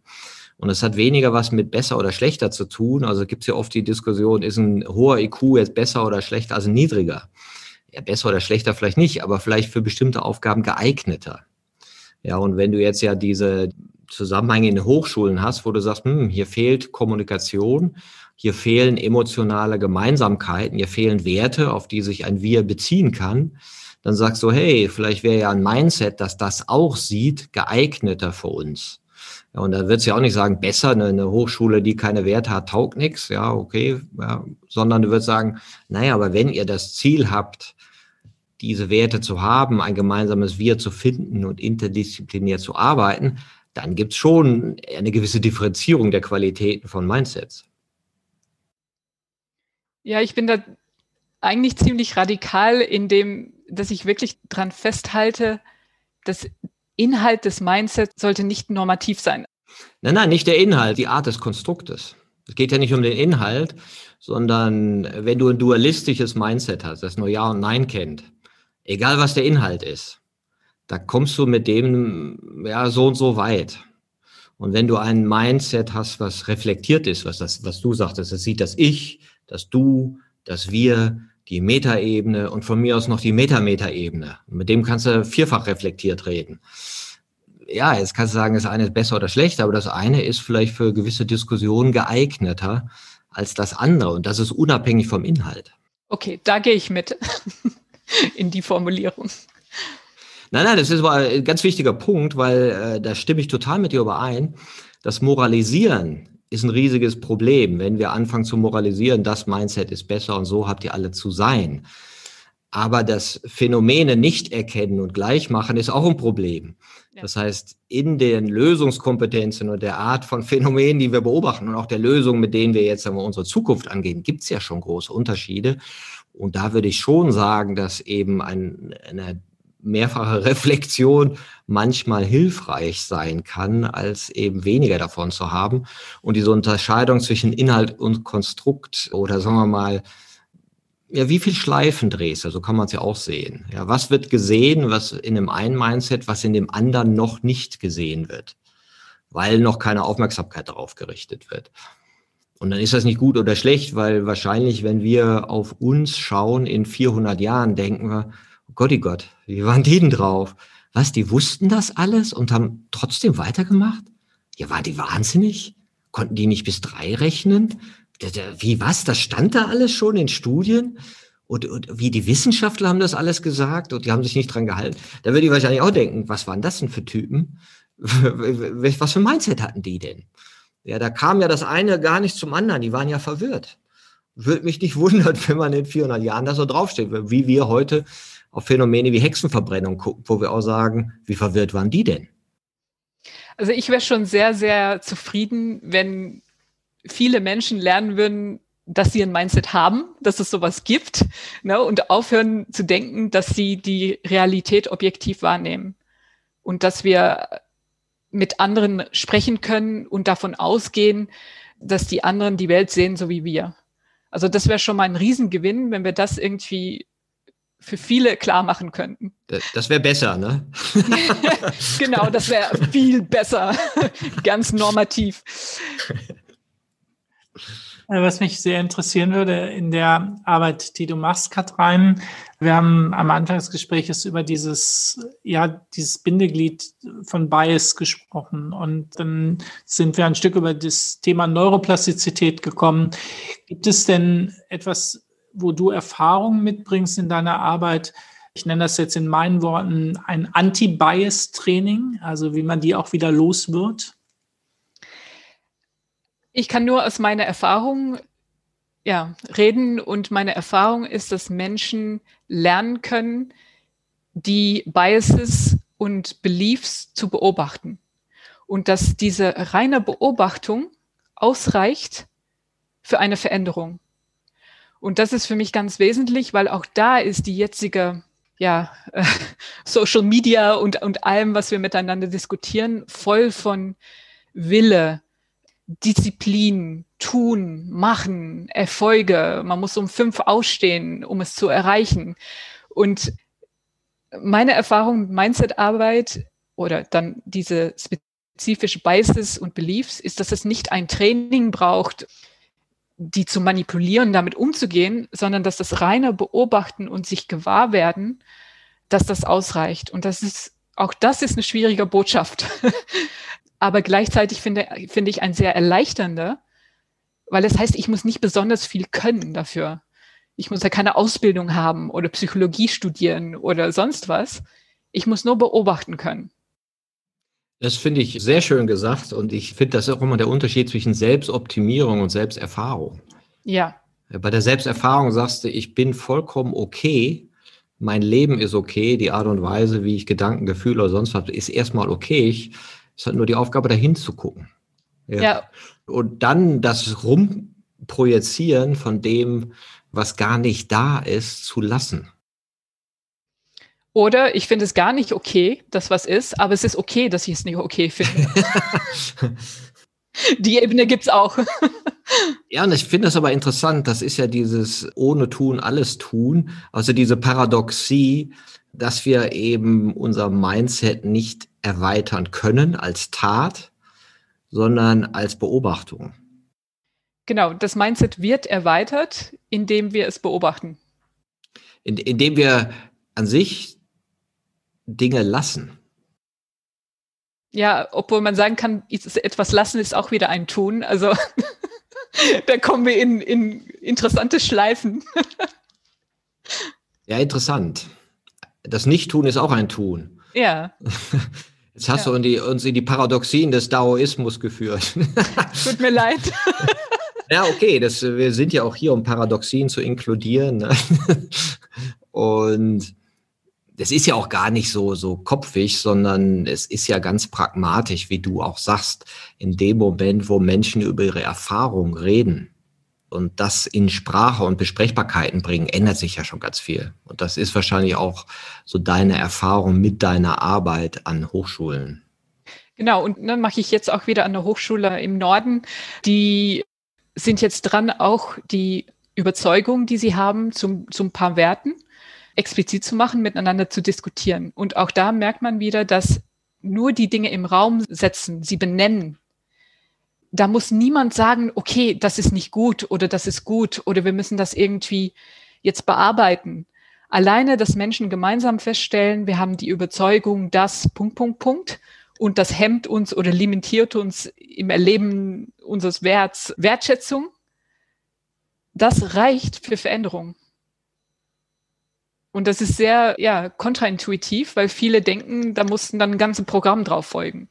Und es hat weniger was mit besser oder schlechter zu tun. Also gibt es ja oft die Diskussion, ist ein hoher IQ jetzt besser oder schlechter als ein niedriger? Ja, besser oder schlechter vielleicht nicht, aber vielleicht für bestimmte Aufgaben geeigneter. Ja, und wenn du jetzt ja diese Zusammenhänge in den Hochschulen hast, wo du sagst, hm, hier fehlt Kommunikation, hier fehlen emotionale Gemeinsamkeiten, hier fehlen Werte, auf die sich ein Wir beziehen kann, dann sagst du, hey, vielleicht wäre ja ein Mindset, dass das auch sieht, geeigneter für uns. Ja, und da wird es ja auch nicht sagen, besser, eine, eine, Hochschule, die keine Werte hat, taugt nichts, ja, okay, ja, sondern du würdest sagen, naja, aber wenn ihr das Ziel habt, diese Werte zu haben, ein gemeinsames Wir zu finden und interdisziplinär zu arbeiten, dann gibt es schon eine gewisse Differenzierung der Qualitäten von Mindsets. Ja, ich bin da eigentlich ziemlich radikal in dem dass ich wirklich dran festhalte, das Inhalt des Mindsets sollte nicht normativ sein. Nein, nein, nicht der Inhalt, die Art des Konstruktes. Es geht ja nicht um den Inhalt, sondern wenn du ein dualistisches Mindset hast, das nur Ja und Nein kennt, egal was der Inhalt ist, da kommst du mit dem ja so und so weit. Und wenn du ein Mindset hast, was reflektiert ist, was das, was du sagtest, das sieht das Ich, das Du, das Wir, die Metaebene und von mir aus noch die Metametaebene. Mit dem kannst du vierfach reflektiert reden. Ja, jetzt kannst du sagen, das eine ist besser oder schlechter, aber das eine ist vielleicht für gewisse Diskussionen geeigneter als das andere und das ist unabhängig vom Inhalt. Okay, da gehe ich mit in die Formulierung. Nein, nein, das ist aber ein ganz wichtiger Punkt, weil äh, da stimme ich total mit dir überein. Das Moralisieren ist ein riesiges Problem, wenn wir anfangen zu moralisieren, das Mindset ist besser und so habt ihr alle zu sein. Aber das Phänomene nicht erkennen und gleich machen ist auch ein Problem. Ja. Das heißt, in den Lösungskompetenzen und der Art von Phänomenen, die wir beobachten und auch der Lösungen, mit denen wir jetzt wir, unsere Zukunft angehen, gibt es ja schon große Unterschiede. Und da würde ich schon sagen, dass eben ein, eine mehrfache Reflexion manchmal hilfreich sein kann, als eben weniger davon zu haben. Und diese Unterscheidung zwischen Inhalt und Konstrukt oder sagen wir mal, ja, wie viel Schleifen drehst du? So kann man es ja auch sehen. Ja, was wird gesehen, was in dem einen Mindset, was in dem anderen noch nicht gesehen wird, weil noch keine Aufmerksamkeit darauf gerichtet wird. Und dann ist das nicht gut oder schlecht, weil wahrscheinlich, wenn wir auf uns schauen in 400 Jahren, denken wir, Gott, wie waren die denn drauf? Was, die wussten das alles und haben trotzdem weitergemacht? Ja, waren die wahnsinnig? Konnten die nicht bis drei rechnen? Wie was? Das stand da alles schon in Studien? Und, und wie die Wissenschaftler haben das alles gesagt und die haben sich nicht dran gehalten. Da würde ich wahrscheinlich auch denken, was waren das denn für Typen? was für Mindset hatten die denn? Ja, da kam ja das eine gar nicht zum anderen. Die waren ja verwirrt. Würde mich nicht wundern, wenn man in 400 Jahren da so draufsteht, wie wir heute auf Phänomene wie Hexenverbrennung gucken, wo wir auch sagen, wie verwirrt waren die denn? Also ich wäre schon sehr, sehr zufrieden, wenn viele Menschen lernen würden, dass sie ein Mindset haben, dass es sowas gibt ne, und aufhören zu denken, dass sie die Realität objektiv wahrnehmen und dass wir mit anderen sprechen können und davon ausgehen, dass die anderen die Welt sehen, so wie wir. Also das wäre schon mal ein Riesengewinn, wenn wir das irgendwie für viele klar machen könnten. Das wäre besser, ne? genau, das wäre viel besser. Ganz normativ. Äh, was mich sehr interessieren würde in der Arbeit, die du machst, Katrein, wir haben am Anfang des Gesprächs über dieses, ja, dieses Bindeglied von Bias gesprochen und dann sind wir ein Stück über das Thema Neuroplastizität gekommen. Gibt es denn etwas, wo du Erfahrungen mitbringst in deiner Arbeit? Ich nenne das jetzt in meinen Worten ein Anti-Bias-Training, also wie man die auch wieder los wird. Ich kann nur aus meiner Erfahrung ja, reden und meine Erfahrung ist, dass Menschen lernen können, die Biases und Beliefs zu beobachten und dass diese reine Beobachtung ausreicht für eine Veränderung. Und das ist für mich ganz wesentlich, weil auch da ist die jetzige ja, Social Media und, und allem, was wir miteinander diskutieren, voll von Wille, Disziplin, tun, machen, Erfolge. Man muss um fünf ausstehen, um es zu erreichen. Und meine Erfahrung mit Mindset-Arbeit oder dann diese spezifische Biases und Beliefs ist, dass es nicht ein Training braucht, die zu manipulieren, damit umzugehen, sondern dass das reine Beobachten und sich gewahr werden, dass das ausreicht. Und das ist, auch das ist eine schwierige Botschaft. aber gleichzeitig finde, finde ich ein sehr erleichternder, weil das heißt, ich muss nicht besonders viel können dafür. Ich muss ja keine Ausbildung haben oder Psychologie studieren oder sonst was. Ich muss nur beobachten können. Das finde ich sehr schön gesagt und ich finde, das ist auch immer der Unterschied zwischen Selbstoptimierung und Selbsterfahrung. Ja. Bei der Selbsterfahrung sagst du, ich bin vollkommen okay, mein Leben ist okay, die Art und Weise, wie ich Gedanken, Gefühle oder sonst was, ist erstmal okay. Ich es hat nur die Aufgabe, dahin zu gucken. Ja. ja. Und dann das Rumprojizieren von dem, was gar nicht da ist, zu lassen. Oder ich finde es gar nicht okay, dass was ist, aber es ist okay, dass ich es nicht okay finde. Die Ebene gibt es auch. ja, und ich finde das aber interessant. Das ist ja dieses ohne Tun, alles tun. Also diese Paradoxie, dass wir eben unser Mindset nicht erweitern können als Tat, sondern als Beobachtung. Genau, das Mindset wird erweitert, indem wir es beobachten. In, indem wir an sich Dinge lassen. Ja, obwohl man sagen kann, etwas lassen ist auch wieder ein Tun. Also da kommen wir in, in interessante Schleifen. ja, interessant. Das Nicht-Tun ist auch ein Tun. Ja. Jetzt hast ja. du in die, uns in die Paradoxien des Daoismus geführt. Tut mir leid. Ja, okay, das, wir sind ja auch hier, um Paradoxien zu inkludieren. Ne? Und das ist ja auch gar nicht so, so kopfig, sondern es ist ja ganz pragmatisch, wie du auch sagst, in dem Moment, wo Menschen über ihre Erfahrung reden, und das in Sprache und Besprechbarkeiten bringen, ändert sich ja schon ganz viel. Und das ist wahrscheinlich auch so deine Erfahrung mit deiner Arbeit an Hochschulen. Genau, und dann mache ich jetzt auch wieder an der Hochschule im Norden. Die sind jetzt dran, auch die Überzeugung, die sie haben, zum, zum paar Werten explizit zu machen, miteinander zu diskutieren. Und auch da merkt man wieder, dass nur die Dinge im Raum setzen, sie benennen, da muss niemand sagen, okay, das ist nicht gut oder das ist gut oder wir müssen das irgendwie jetzt bearbeiten. Alleine, dass Menschen gemeinsam feststellen, wir haben die Überzeugung, dass Punkt, Punkt, Punkt und das hemmt uns oder limitiert uns im Erleben unseres Werts Wertschätzung, das reicht für Veränderung. Und das ist sehr ja, kontraintuitiv, weil viele denken, da mussten dann ein ganzes Programm drauf folgen.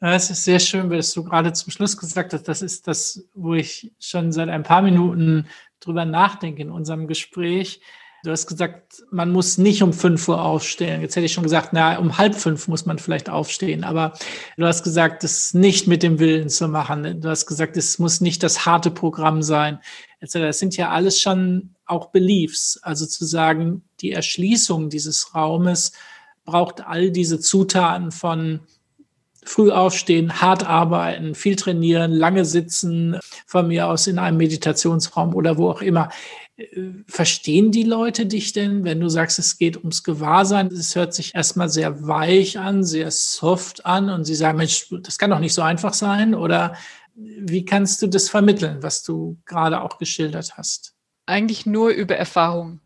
Es ist sehr schön, was du gerade zum Schluss gesagt hast. Das ist das, wo ich schon seit ein paar Minuten drüber nachdenke in unserem Gespräch. Du hast gesagt, man muss nicht um fünf Uhr aufstehen. Jetzt hätte ich schon gesagt, na, um halb fünf muss man vielleicht aufstehen. Aber du hast gesagt, es nicht mit dem Willen zu machen. Du hast gesagt, es muss nicht das harte Programm sein. Das sind ja alles schon auch Beliefs. Also zu sagen, die Erschließung dieses Raumes braucht all diese Zutaten von früh aufstehen, hart arbeiten, viel trainieren, lange sitzen, von mir aus in einem Meditationsraum oder wo auch immer. Verstehen die Leute dich denn, wenn du sagst, es geht ums Gewahrsein? Es hört sich erstmal sehr weich an, sehr soft an und sie sagen, Mensch, das kann doch nicht so einfach sein? Oder Wie kannst du das vermitteln, was du gerade auch geschildert hast? Eigentlich nur über Erfahrung.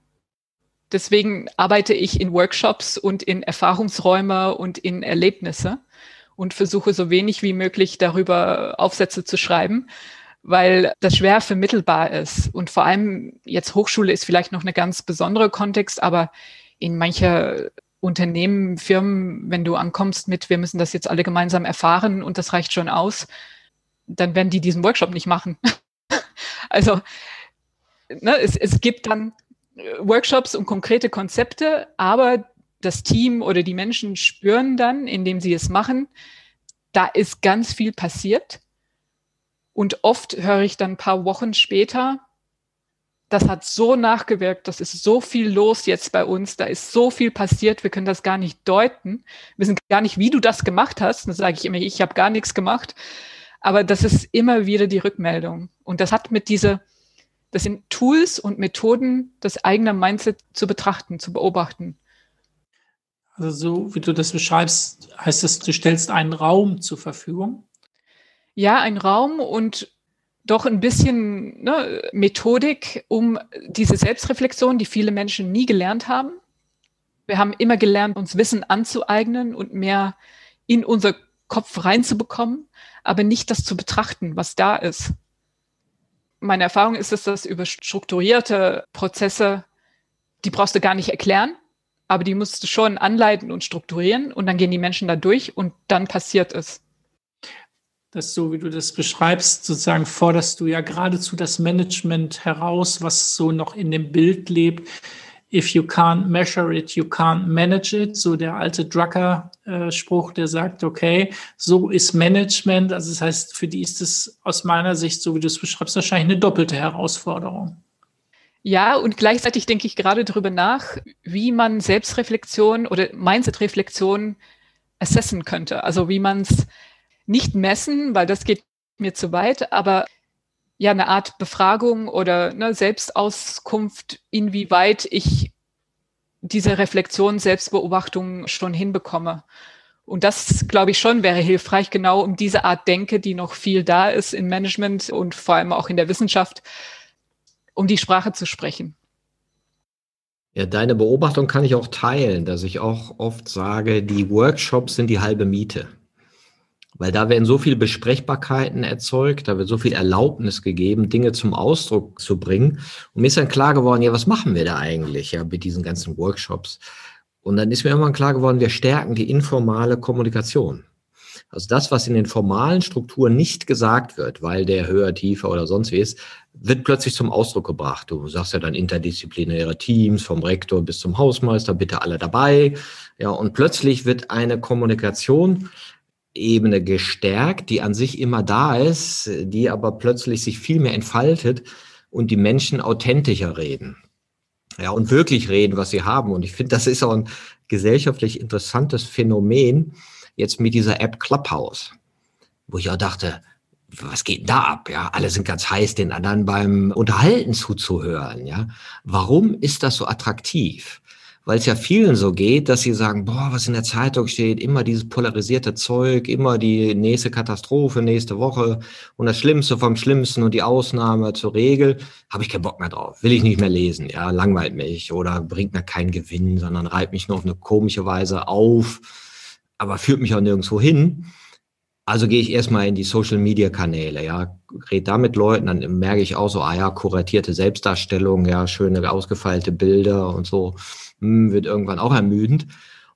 Deswegen arbeite ich in Workshops und in Erfahrungsräume und in Erlebnisse und versuche so wenig wie möglich darüber Aufsätze zu schreiben, weil das schwer vermittelbar ist. Und vor allem jetzt Hochschule ist vielleicht noch eine ganz besondere Kontext, aber in mancher Unternehmen, Firmen, wenn du ankommst mit, wir müssen das jetzt alle gemeinsam erfahren und das reicht schon aus, dann werden die diesen Workshop nicht machen. also ne, es, es gibt dann Workshops und konkrete Konzepte, aber das Team oder die Menschen spüren dann, indem sie es machen, da ist ganz viel passiert. Und oft höre ich dann ein paar Wochen später, das hat so nachgewirkt, das ist so viel los jetzt bei uns, da ist so viel passiert, wir können das gar nicht deuten, wir wissen gar nicht, wie du das gemacht hast. Dann sage ich immer, ich habe gar nichts gemacht. Aber das ist immer wieder die Rückmeldung. Und das hat mit dieser das sind Tools und Methoden, das eigene Mindset zu betrachten, zu beobachten. Also so wie du das beschreibst, heißt das, du stellst einen Raum zur Verfügung? Ja, ein Raum und doch ein bisschen ne, Methodik, um diese Selbstreflexion, die viele Menschen nie gelernt haben. Wir haben immer gelernt, uns Wissen anzueignen und mehr in unser Kopf reinzubekommen, aber nicht das zu betrachten, was da ist meine Erfahrung ist, dass das über strukturierte Prozesse, die brauchst du gar nicht erklären, aber die musst du schon anleiten und strukturieren und dann gehen die Menschen da durch und dann passiert es. Das so, wie du das beschreibst, sozusagen forderst du ja geradezu das Management heraus, was so noch in dem Bild lebt, if you can't measure it, you can't manage it. So der alte Drucker-Spruch, der sagt, okay, so ist Management. Also das heißt, für die ist es aus meiner Sicht, so wie du es beschreibst, wahrscheinlich eine doppelte Herausforderung. Ja, und gleichzeitig denke ich gerade darüber nach, wie man Selbstreflexion oder Mindset-Reflexion assessen könnte. Also wie man es nicht messen, weil das geht mir zu weit, aber ja eine Art Befragung oder ne, Selbstauskunft, inwieweit ich diese Reflexion, Selbstbeobachtung schon hinbekomme. Und das, glaube ich, schon wäre hilfreich, genau um diese Art Denke, die noch viel da ist im Management und vor allem auch in der Wissenschaft, um die Sprache zu sprechen. Ja, deine Beobachtung kann ich auch teilen, dass ich auch oft sage, die Workshops sind die halbe Miete. Weil da werden so viele Besprechbarkeiten erzeugt, da wird so viel Erlaubnis gegeben, Dinge zum Ausdruck zu bringen. Und mir ist dann klar geworden, ja, was machen wir da eigentlich ja mit diesen ganzen Workshops? Und dann ist mir irgendwann klar geworden, wir stärken die informale Kommunikation. Also das, was in den formalen Strukturen nicht gesagt wird, weil der höher, tiefer oder sonst wie ist, wird plötzlich zum Ausdruck gebracht. Du sagst ja dann interdisziplinäre Teams, vom Rektor bis zum Hausmeister, bitte alle dabei. Ja, und plötzlich wird eine Kommunikation Ebene gestärkt, die an sich immer da ist, die aber plötzlich sich viel mehr entfaltet und die Menschen authentischer reden. Ja, und wirklich reden, was sie haben. Und ich finde, das ist auch ein gesellschaftlich interessantes Phänomen jetzt mit dieser App Clubhouse, wo ich auch dachte, was geht da ab? Ja, alle sind ganz heiß, den anderen beim Unterhalten zuzuhören. Ja, warum ist das so attraktiv? Weil es ja vielen so geht, dass sie sagen, boah, was in der Zeitung steht, immer dieses polarisierte Zeug, immer die nächste Katastrophe nächste Woche und das Schlimmste vom Schlimmsten und die Ausnahme zur Regel, habe ich keinen Bock mehr drauf, will ich nicht mehr lesen, ja, langweilt mich oder bringt mir keinen Gewinn, sondern reibt mich nur auf eine komische Weise auf, aber führt mich auch nirgendwo hin. Also gehe ich erstmal in die Social Media Kanäle, ja, rede da mit Leuten, dann merke ich auch so, ah ja, kuratierte Selbstdarstellung, ja, schöne ausgefeilte Bilder und so hm, wird irgendwann auch ermüdend.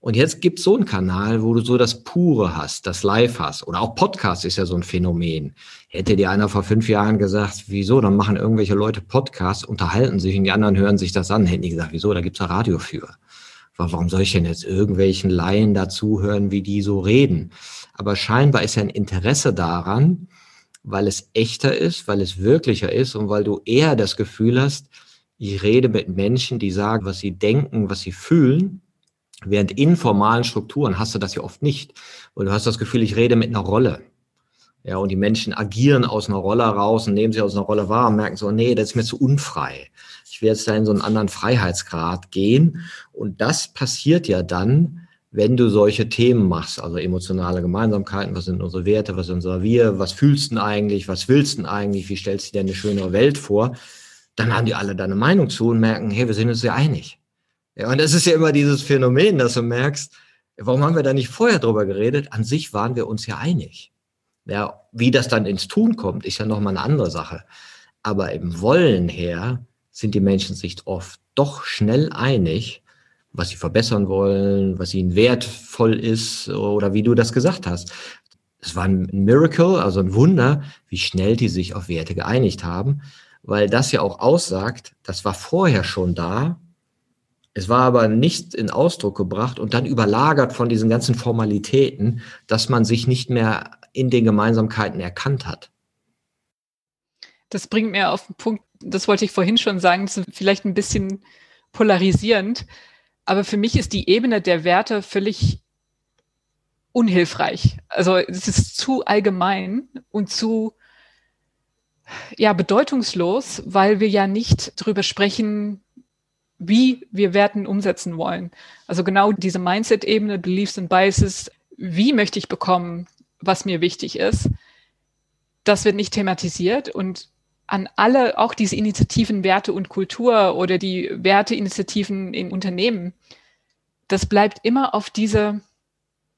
Und jetzt gibt es so einen Kanal, wo du so das Pure hast, das Live hast. Oder auch Podcast ist ja so ein Phänomen. Hätte dir einer vor fünf Jahren gesagt, wieso, dann machen irgendwelche Leute Podcasts, unterhalten sich und die anderen hören sich das an, hätten die gesagt, wieso, da gibt's ja Radio für. Warum soll ich denn jetzt irgendwelchen Laien dazuhören, wie die so reden? Aber scheinbar ist ja ein Interesse daran, weil es echter ist, weil es wirklicher ist und weil du eher das Gefühl hast, ich rede mit Menschen, die sagen, was sie denken, was sie fühlen. Während in formalen Strukturen hast du das ja oft nicht. Und du hast das Gefühl, ich rede mit einer Rolle. Ja, und die Menschen agieren aus einer Rolle raus und nehmen sie aus einer Rolle wahr und merken so, nee, das ist mir zu unfrei. Ich will jetzt da in so einen anderen Freiheitsgrad gehen. Und das passiert ja dann, wenn du solche Themen machst, also emotionale Gemeinsamkeiten, was sind unsere Werte, was sind unser Wir, was fühlst du eigentlich, was willst du eigentlich, wie stellst du dir eine schönere Welt vor, dann haben die alle deine Meinung zu und merken, hey, wir sind uns ja einig. Ja, und das ist ja immer dieses Phänomen, dass du merkst, warum haben wir da nicht vorher drüber geredet? An sich waren wir uns ja einig. Ja, wie das dann ins Tun kommt, ist ja nochmal eine andere Sache. Aber im Wollen her sind die Menschen sich oft doch schnell einig, was sie verbessern wollen, was ihnen wertvoll ist oder wie du das gesagt hast. Es war ein Miracle, also ein Wunder, wie schnell die sich auf Werte geeinigt haben, weil das ja auch aussagt, das war vorher schon da, es war aber nicht in Ausdruck gebracht und dann überlagert von diesen ganzen Formalitäten, dass man sich nicht mehr in den Gemeinsamkeiten erkannt hat. Das bringt mir auf den Punkt, das wollte ich vorhin schon sagen, vielleicht ein bisschen polarisierend. Aber für mich ist die Ebene der Werte völlig unhilfreich. Also es ist zu allgemein und zu ja, bedeutungslos, weil wir ja nicht darüber sprechen, wie wir Werten umsetzen wollen. Also genau diese Mindset-Ebene, Beliefs and Biases, wie möchte ich bekommen, was mir wichtig ist, das wird nicht thematisiert und an alle, auch diese Initiativen Werte und Kultur oder die Werteinitiativen in Unternehmen, das bleibt immer auf diese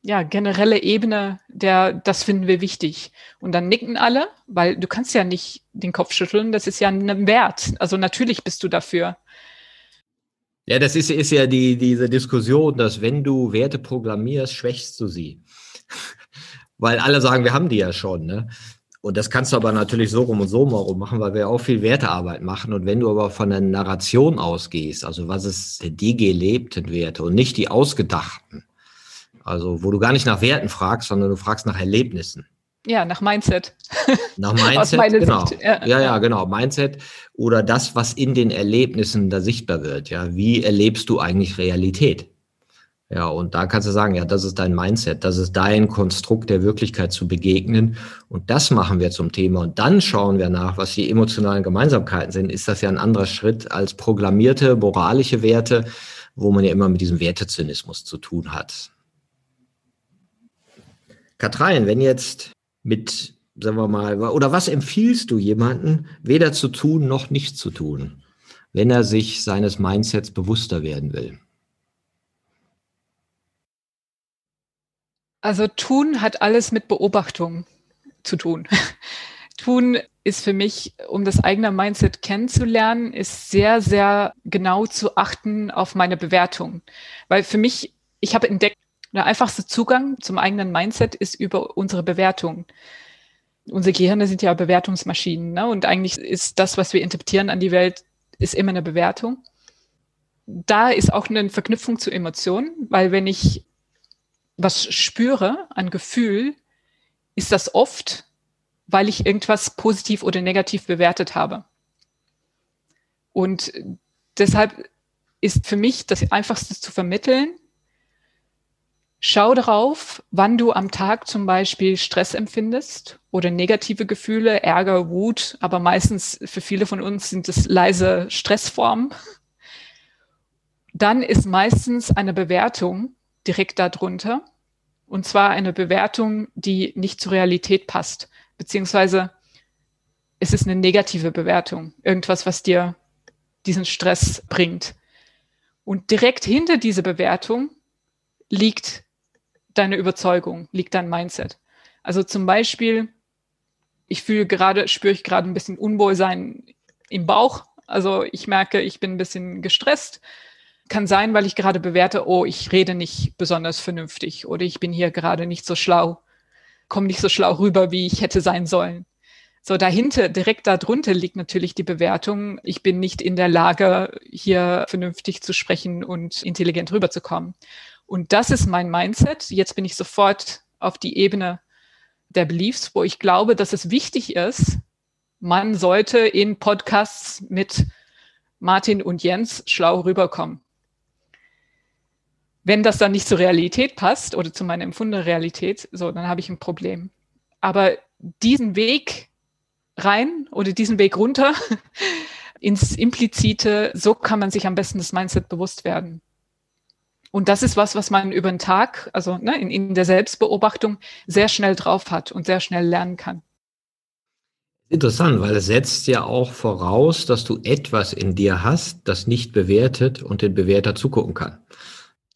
ja, generelle Ebene der, das finden wir wichtig. Und dann nicken alle, weil du kannst ja nicht den Kopf schütteln, das ist ja ein Wert. Also natürlich bist du dafür. Ja, das ist, ist ja die, diese Diskussion, dass wenn du Werte programmierst, schwächst du sie. weil alle sagen, wir haben die ja schon. Ne? Und das kannst du aber natürlich so rum und so rum machen, weil wir auch viel Wertearbeit machen. Und wenn du aber von der Narration ausgehst, also was ist die gelebten Werte und nicht die ausgedachten, also wo du gar nicht nach Werten fragst, sondern du fragst nach Erlebnissen. Ja, nach Mindset. Nach Mindset, genau. Ja. ja, ja, genau. Mindset oder das, was in den Erlebnissen da sichtbar wird. Ja, wie erlebst du eigentlich Realität? Ja, und da kannst du sagen, ja, das ist dein Mindset, das ist dein Konstrukt der Wirklichkeit zu begegnen. Und das machen wir zum Thema. Und dann schauen wir nach, was die emotionalen Gemeinsamkeiten sind. Ist das ja ein anderer Schritt als programmierte moralische Werte, wo man ja immer mit diesem Wertezynismus zu tun hat. Katrein, wenn jetzt mit, sagen wir mal, oder was empfiehlst du jemanden, weder zu tun noch nicht zu tun, wenn er sich seines Mindsets bewusster werden will? Also tun hat alles mit Beobachtung zu tun. tun ist für mich, um das eigene Mindset kennenzulernen, ist sehr, sehr genau zu achten auf meine Bewertung. Weil für mich, ich habe entdeckt, der einfachste Zugang zum eigenen Mindset ist über unsere Bewertung. Unsere Gehirne sind ja Bewertungsmaschinen. Ne? Und eigentlich ist das, was wir interpretieren an die Welt, ist immer eine Bewertung. Da ist auch eine Verknüpfung zu Emotionen, weil wenn ich was spüre an Gefühl, ist das oft, weil ich irgendwas positiv oder negativ bewertet habe. Und deshalb ist für mich das Einfachste zu vermitteln, schau darauf, wann du am Tag zum Beispiel Stress empfindest oder negative Gefühle, Ärger, Wut, aber meistens für viele von uns sind es leise Stressformen. Dann ist meistens eine Bewertung direkt darunter. Und zwar eine Bewertung, die nicht zur Realität passt, beziehungsweise es ist eine negative Bewertung, irgendwas, was dir diesen Stress bringt. Und direkt hinter dieser Bewertung liegt deine Überzeugung, liegt dein Mindset. Also zum Beispiel, ich fühle gerade, spüre ich gerade ein bisschen Unwohlsein im Bauch. Also ich merke, ich bin ein bisschen gestresst kann sein, weil ich gerade bewerte, oh, ich rede nicht besonders vernünftig oder ich bin hier gerade nicht so schlau, komme nicht so schlau rüber, wie ich hätte sein sollen. So dahinter, direkt darunter liegt natürlich die Bewertung, ich bin nicht in der Lage, hier vernünftig zu sprechen und intelligent rüberzukommen. Und das ist mein Mindset. Jetzt bin ich sofort auf die Ebene der Beliefs, wo ich glaube, dass es wichtig ist, man sollte in Podcasts mit Martin und Jens schlau rüberkommen. Wenn das dann nicht zur Realität passt oder zu meiner empfundenen Realität, so, dann habe ich ein Problem. Aber diesen Weg rein oder diesen Weg runter ins Implizite, so kann man sich am besten das Mindset bewusst werden. Und das ist was, was man über den Tag, also ne, in, in der Selbstbeobachtung, sehr schnell drauf hat und sehr schnell lernen kann. Interessant, weil es setzt ja auch voraus, dass du etwas in dir hast, das nicht bewertet und den Bewerter zugucken kann.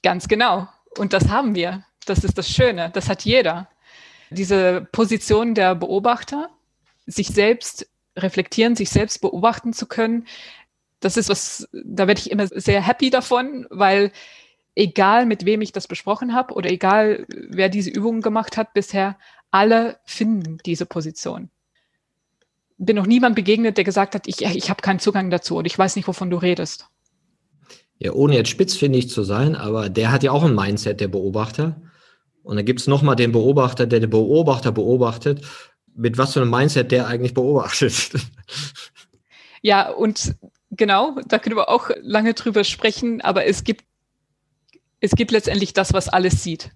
Ganz genau. Und das haben wir. Das ist das Schöne. Das hat jeder. Diese Position der Beobachter, sich selbst reflektieren, sich selbst beobachten zu können, das ist was, da werde ich immer sehr happy davon, weil egal mit wem ich das besprochen habe oder egal wer diese Übungen gemacht hat bisher, alle finden diese Position. Bin noch niemand begegnet, der gesagt hat, ich, ich habe keinen Zugang dazu und ich weiß nicht, wovon du redest. Ja, ohne jetzt spitzfindig zu sein, aber der hat ja auch ein Mindset, der Beobachter. Und dann gibt es nochmal den Beobachter, der den Beobachter beobachtet, mit was für einem Mindset der eigentlich beobachtet. Ja, und genau, da können wir auch lange drüber sprechen, aber es gibt, es gibt letztendlich das, was alles sieht.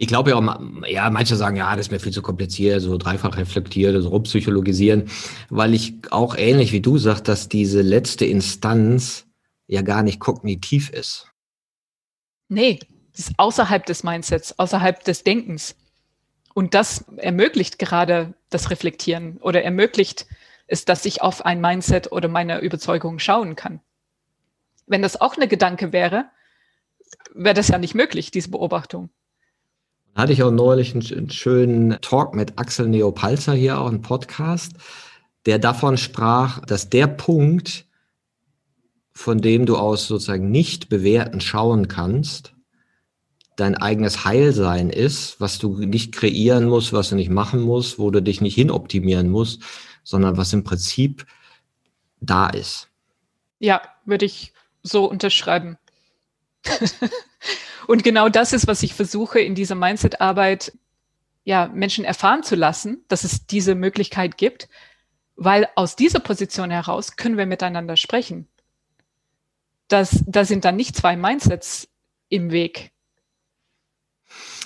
Ich glaube ja auch, ja, manche sagen, ja, das ist mir viel zu kompliziert, so dreifach reflektiert, so rumpsychologisieren, weil ich auch ähnlich wie du sagst, dass diese letzte Instanz ja gar nicht kognitiv ist. Nee, das ist außerhalb des Mindsets, außerhalb des Denkens. Und das ermöglicht gerade das Reflektieren oder ermöglicht es, dass ich auf ein Mindset oder meine Überzeugung schauen kann. Wenn das auch eine Gedanke wäre, wäre das ja nicht möglich, diese Beobachtung. Hatte ich auch neulich einen, einen schönen Talk mit Axel Neopalzer hier, auch einen Podcast, der davon sprach, dass der Punkt, von dem du aus sozusagen nicht bewerten schauen kannst, dein eigenes Heilsein ist, was du nicht kreieren musst, was du nicht machen musst, wo du dich nicht hinoptimieren musst, sondern was im Prinzip da ist. Ja, würde ich so unterschreiben. Und genau das ist, was ich versuche in dieser Mindset-Arbeit, ja, Menschen erfahren zu lassen, dass es diese Möglichkeit gibt, weil aus dieser Position heraus können wir miteinander sprechen das, da sind dann nicht zwei Mindsets im Weg.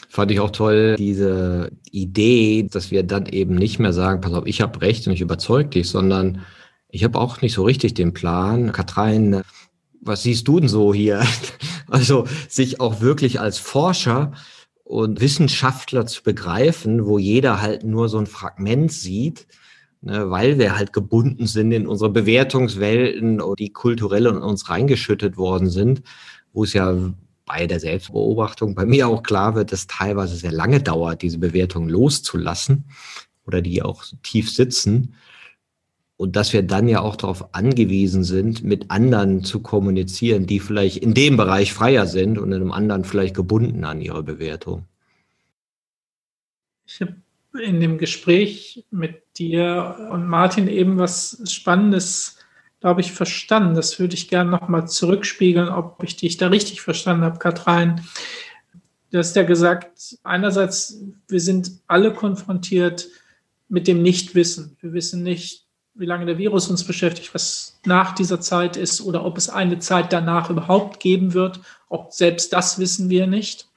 Fand ich auch toll, diese Idee, dass wir dann eben nicht mehr sagen, pass auf, ich habe recht und ich überzeug dich, sondern ich habe auch nicht so richtig den Plan. Katrein, was siehst du denn so hier? Also sich auch wirklich als Forscher und Wissenschaftler zu begreifen, wo jeder halt nur so ein Fragment sieht ne, weil wir halt gebunden sind in unsere Bewertungswelten die kulturell in uns reingeschüttet worden sind, wo es ja bei der Selbstbeobachtung bei mir auch klar wird, dass teilweise sehr lange dauert, diese Bewertung loszulassen oder die auch tief sitzen. Und dass wir dann ja auch darauf angewiesen sind, mit anderen zu kommunizieren, die vielleicht in dem Bereich freier sind und in einem anderen vielleicht gebunden an ihre Bewertung. Ich habe in dem Gespräch mit dir und Martin eben was Spannendes, glaube ich, verstanden. Das würde ich gerne nochmal zurückspiegeln, ob ich dich da richtig verstanden habe, Katrein. Du hast ja gesagt, einerseits, wir sind alle konfrontiert mit dem Nichtwissen. Wir wissen nicht, wie lange der Virus uns beschäftigt, was nach dieser Zeit ist oder ob es eine Zeit danach überhaupt geben wird. Auch selbst das wissen wir nicht.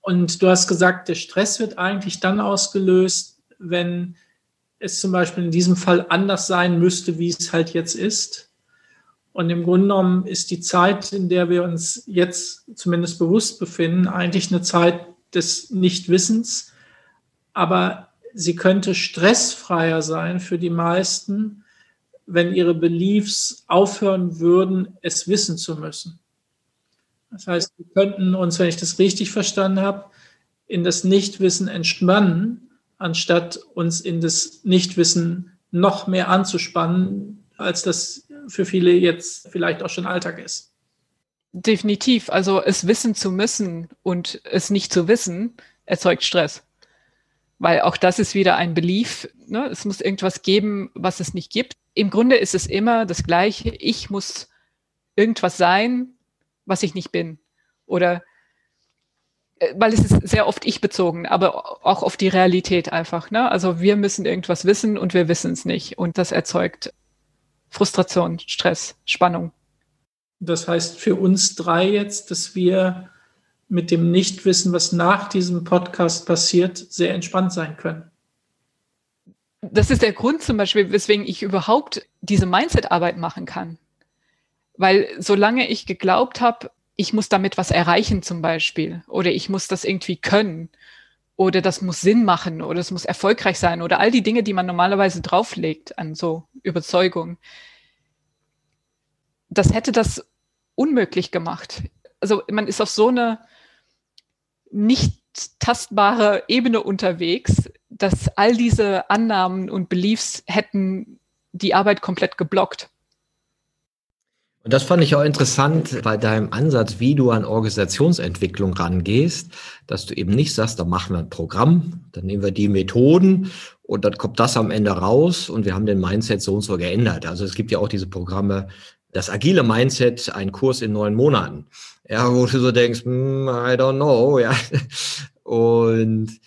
Und du hast gesagt, der Stress wird eigentlich dann ausgelöst, wenn es zum Beispiel in diesem Fall anders sein müsste, wie es halt jetzt ist. Und im Grunde genommen ist die Zeit, in der wir uns jetzt zumindest bewusst befinden, eigentlich eine Zeit des Nichtwissens. Aber sie könnte stressfreier sein für die meisten, wenn ihre Beliefs aufhören würden, es wissen zu müssen. Das heißt, wir könnten uns, wenn ich das richtig verstanden habe, in das Nichtwissen entspannen, anstatt uns in das Nichtwissen noch mehr anzuspannen, als das für viele jetzt vielleicht auch schon Alltag ist. Definitiv. Also es wissen zu müssen und es nicht zu wissen, erzeugt Stress. Weil auch das ist wieder ein Belief. Ne? Es muss irgendwas geben, was es nicht gibt. Im Grunde ist es immer das Gleiche. Ich muss irgendwas sein, was ich nicht bin. Oder äh, weil es ist sehr oft ich bezogen, aber auch auf die Realität einfach. Ne? Also wir müssen irgendwas wissen und wir wissen es nicht. Und das erzeugt Frustration, Stress, Spannung. Das heißt für uns drei jetzt, dass wir mit dem Nichtwissen, was nach diesem Podcast passiert, sehr entspannt sein können. Das ist der Grund zum Beispiel, weswegen ich überhaupt diese Mindset-Arbeit machen kann. Weil solange ich geglaubt habe, ich muss damit was erreichen zum Beispiel oder ich muss das irgendwie können oder das muss Sinn machen oder es muss erfolgreich sein oder all die Dinge, die man normalerweise drauflegt an so Überzeugung. Das hätte das unmöglich gemacht. Also man ist auf so eine nicht tastbare Ebene unterwegs, dass all diese Annahmen und Beliefs hätten die Arbeit komplett geblockt. Und das fand ich auch interessant bei deinem Ansatz, wie du an Organisationsentwicklung rangehst, dass du eben nicht sagst, da machen wir ein Programm, dann nehmen wir die Methoden und dann kommt das am Ende raus und wir haben den Mindset so und so geändert. Also es gibt ja auch diese Programme, das agile Mindset, ein Kurs in neun Monaten. Ja, wo du so denkst, hm, I don't know, ja. Und,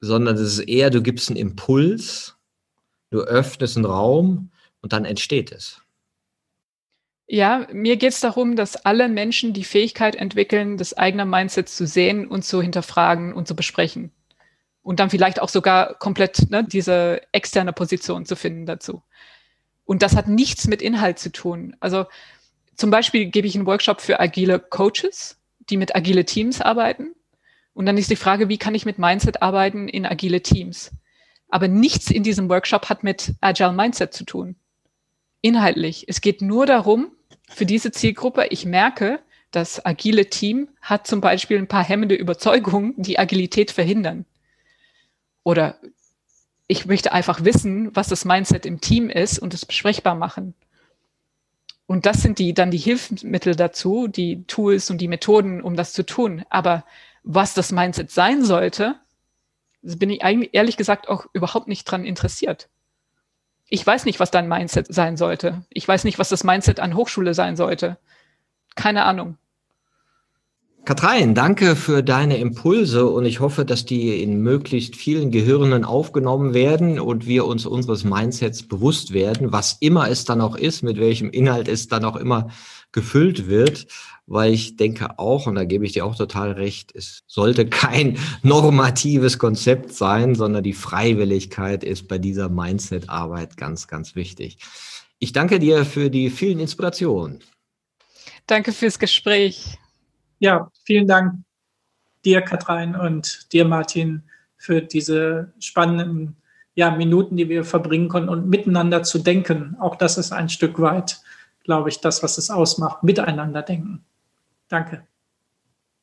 sondern es ist eher, du gibst einen Impuls, du öffnest einen Raum und dann entsteht es. Ja, mir geht es darum, dass alle Menschen die Fähigkeit entwickeln, das eigene Mindset zu sehen und zu hinterfragen und zu besprechen. Und dann vielleicht auch sogar komplett ne, diese externe Position zu finden dazu. Und das hat nichts mit Inhalt zu tun. Also zum Beispiel gebe ich einen Workshop für agile Coaches, die mit agile Teams arbeiten. Und dann ist die Frage, wie kann ich mit Mindset arbeiten in agile Teams? Aber nichts in diesem Workshop hat mit Agile Mindset zu tun. Inhaltlich. Es geht nur darum, für diese Zielgruppe, ich merke, das agile Team hat zum Beispiel ein paar hemmende Überzeugungen, die Agilität verhindern. Oder ich möchte einfach wissen, was das Mindset im Team ist und es besprechbar machen. Und das sind die, dann die Hilfsmittel dazu, die Tools und die Methoden, um das zu tun. Aber was das Mindset sein sollte, bin ich eigentlich ehrlich gesagt auch überhaupt nicht dran interessiert. Ich weiß nicht, was dein Mindset sein sollte. Ich weiß nicht, was das Mindset an Hochschule sein sollte. Keine Ahnung. Katrein, danke für deine Impulse und ich hoffe, dass die in möglichst vielen Gehirnen aufgenommen werden und wir uns unseres Mindsets bewusst werden, was immer es dann auch ist, mit welchem Inhalt es dann auch immer gefüllt wird, weil ich denke auch, und da gebe ich dir auch total recht, es sollte kein normatives Konzept sein, sondern die Freiwilligkeit ist bei dieser Mindset-Arbeit ganz, ganz wichtig. Ich danke dir für die vielen Inspirationen. Danke fürs Gespräch. Ja, vielen Dank dir, Katrein, und dir, Martin, für diese spannenden ja, Minuten, die wir verbringen konnten und miteinander zu denken. Auch das ist ein Stück weit, glaube ich, das, was es ausmacht, miteinander denken. Danke.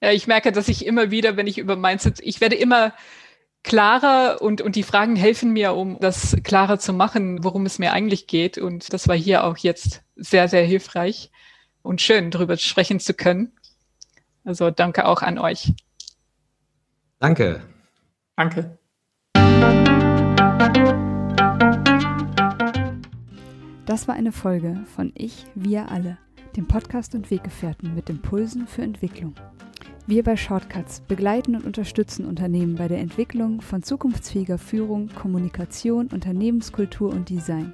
Ja, ich merke, dass ich immer wieder, wenn ich über Mindset, ich werde immer klarer und, und die Fragen helfen mir, um das klarer zu machen, worum es mir eigentlich geht. Und das war hier auch jetzt sehr, sehr hilfreich und schön, darüber sprechen zu können. Also danke auch an euch. Danke. Danke. Das war eine Folge von Ich, wir alle, dem Podcast und Weggefährten mit Impulsen für Entwicklung. Wir bei Shortcuts begleiten und unterstützen Unternehmen bei der Entwicklung von zukunftsfähiger Führung, Kommunikation, Unternehmenskultur und Design.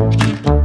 Thank you.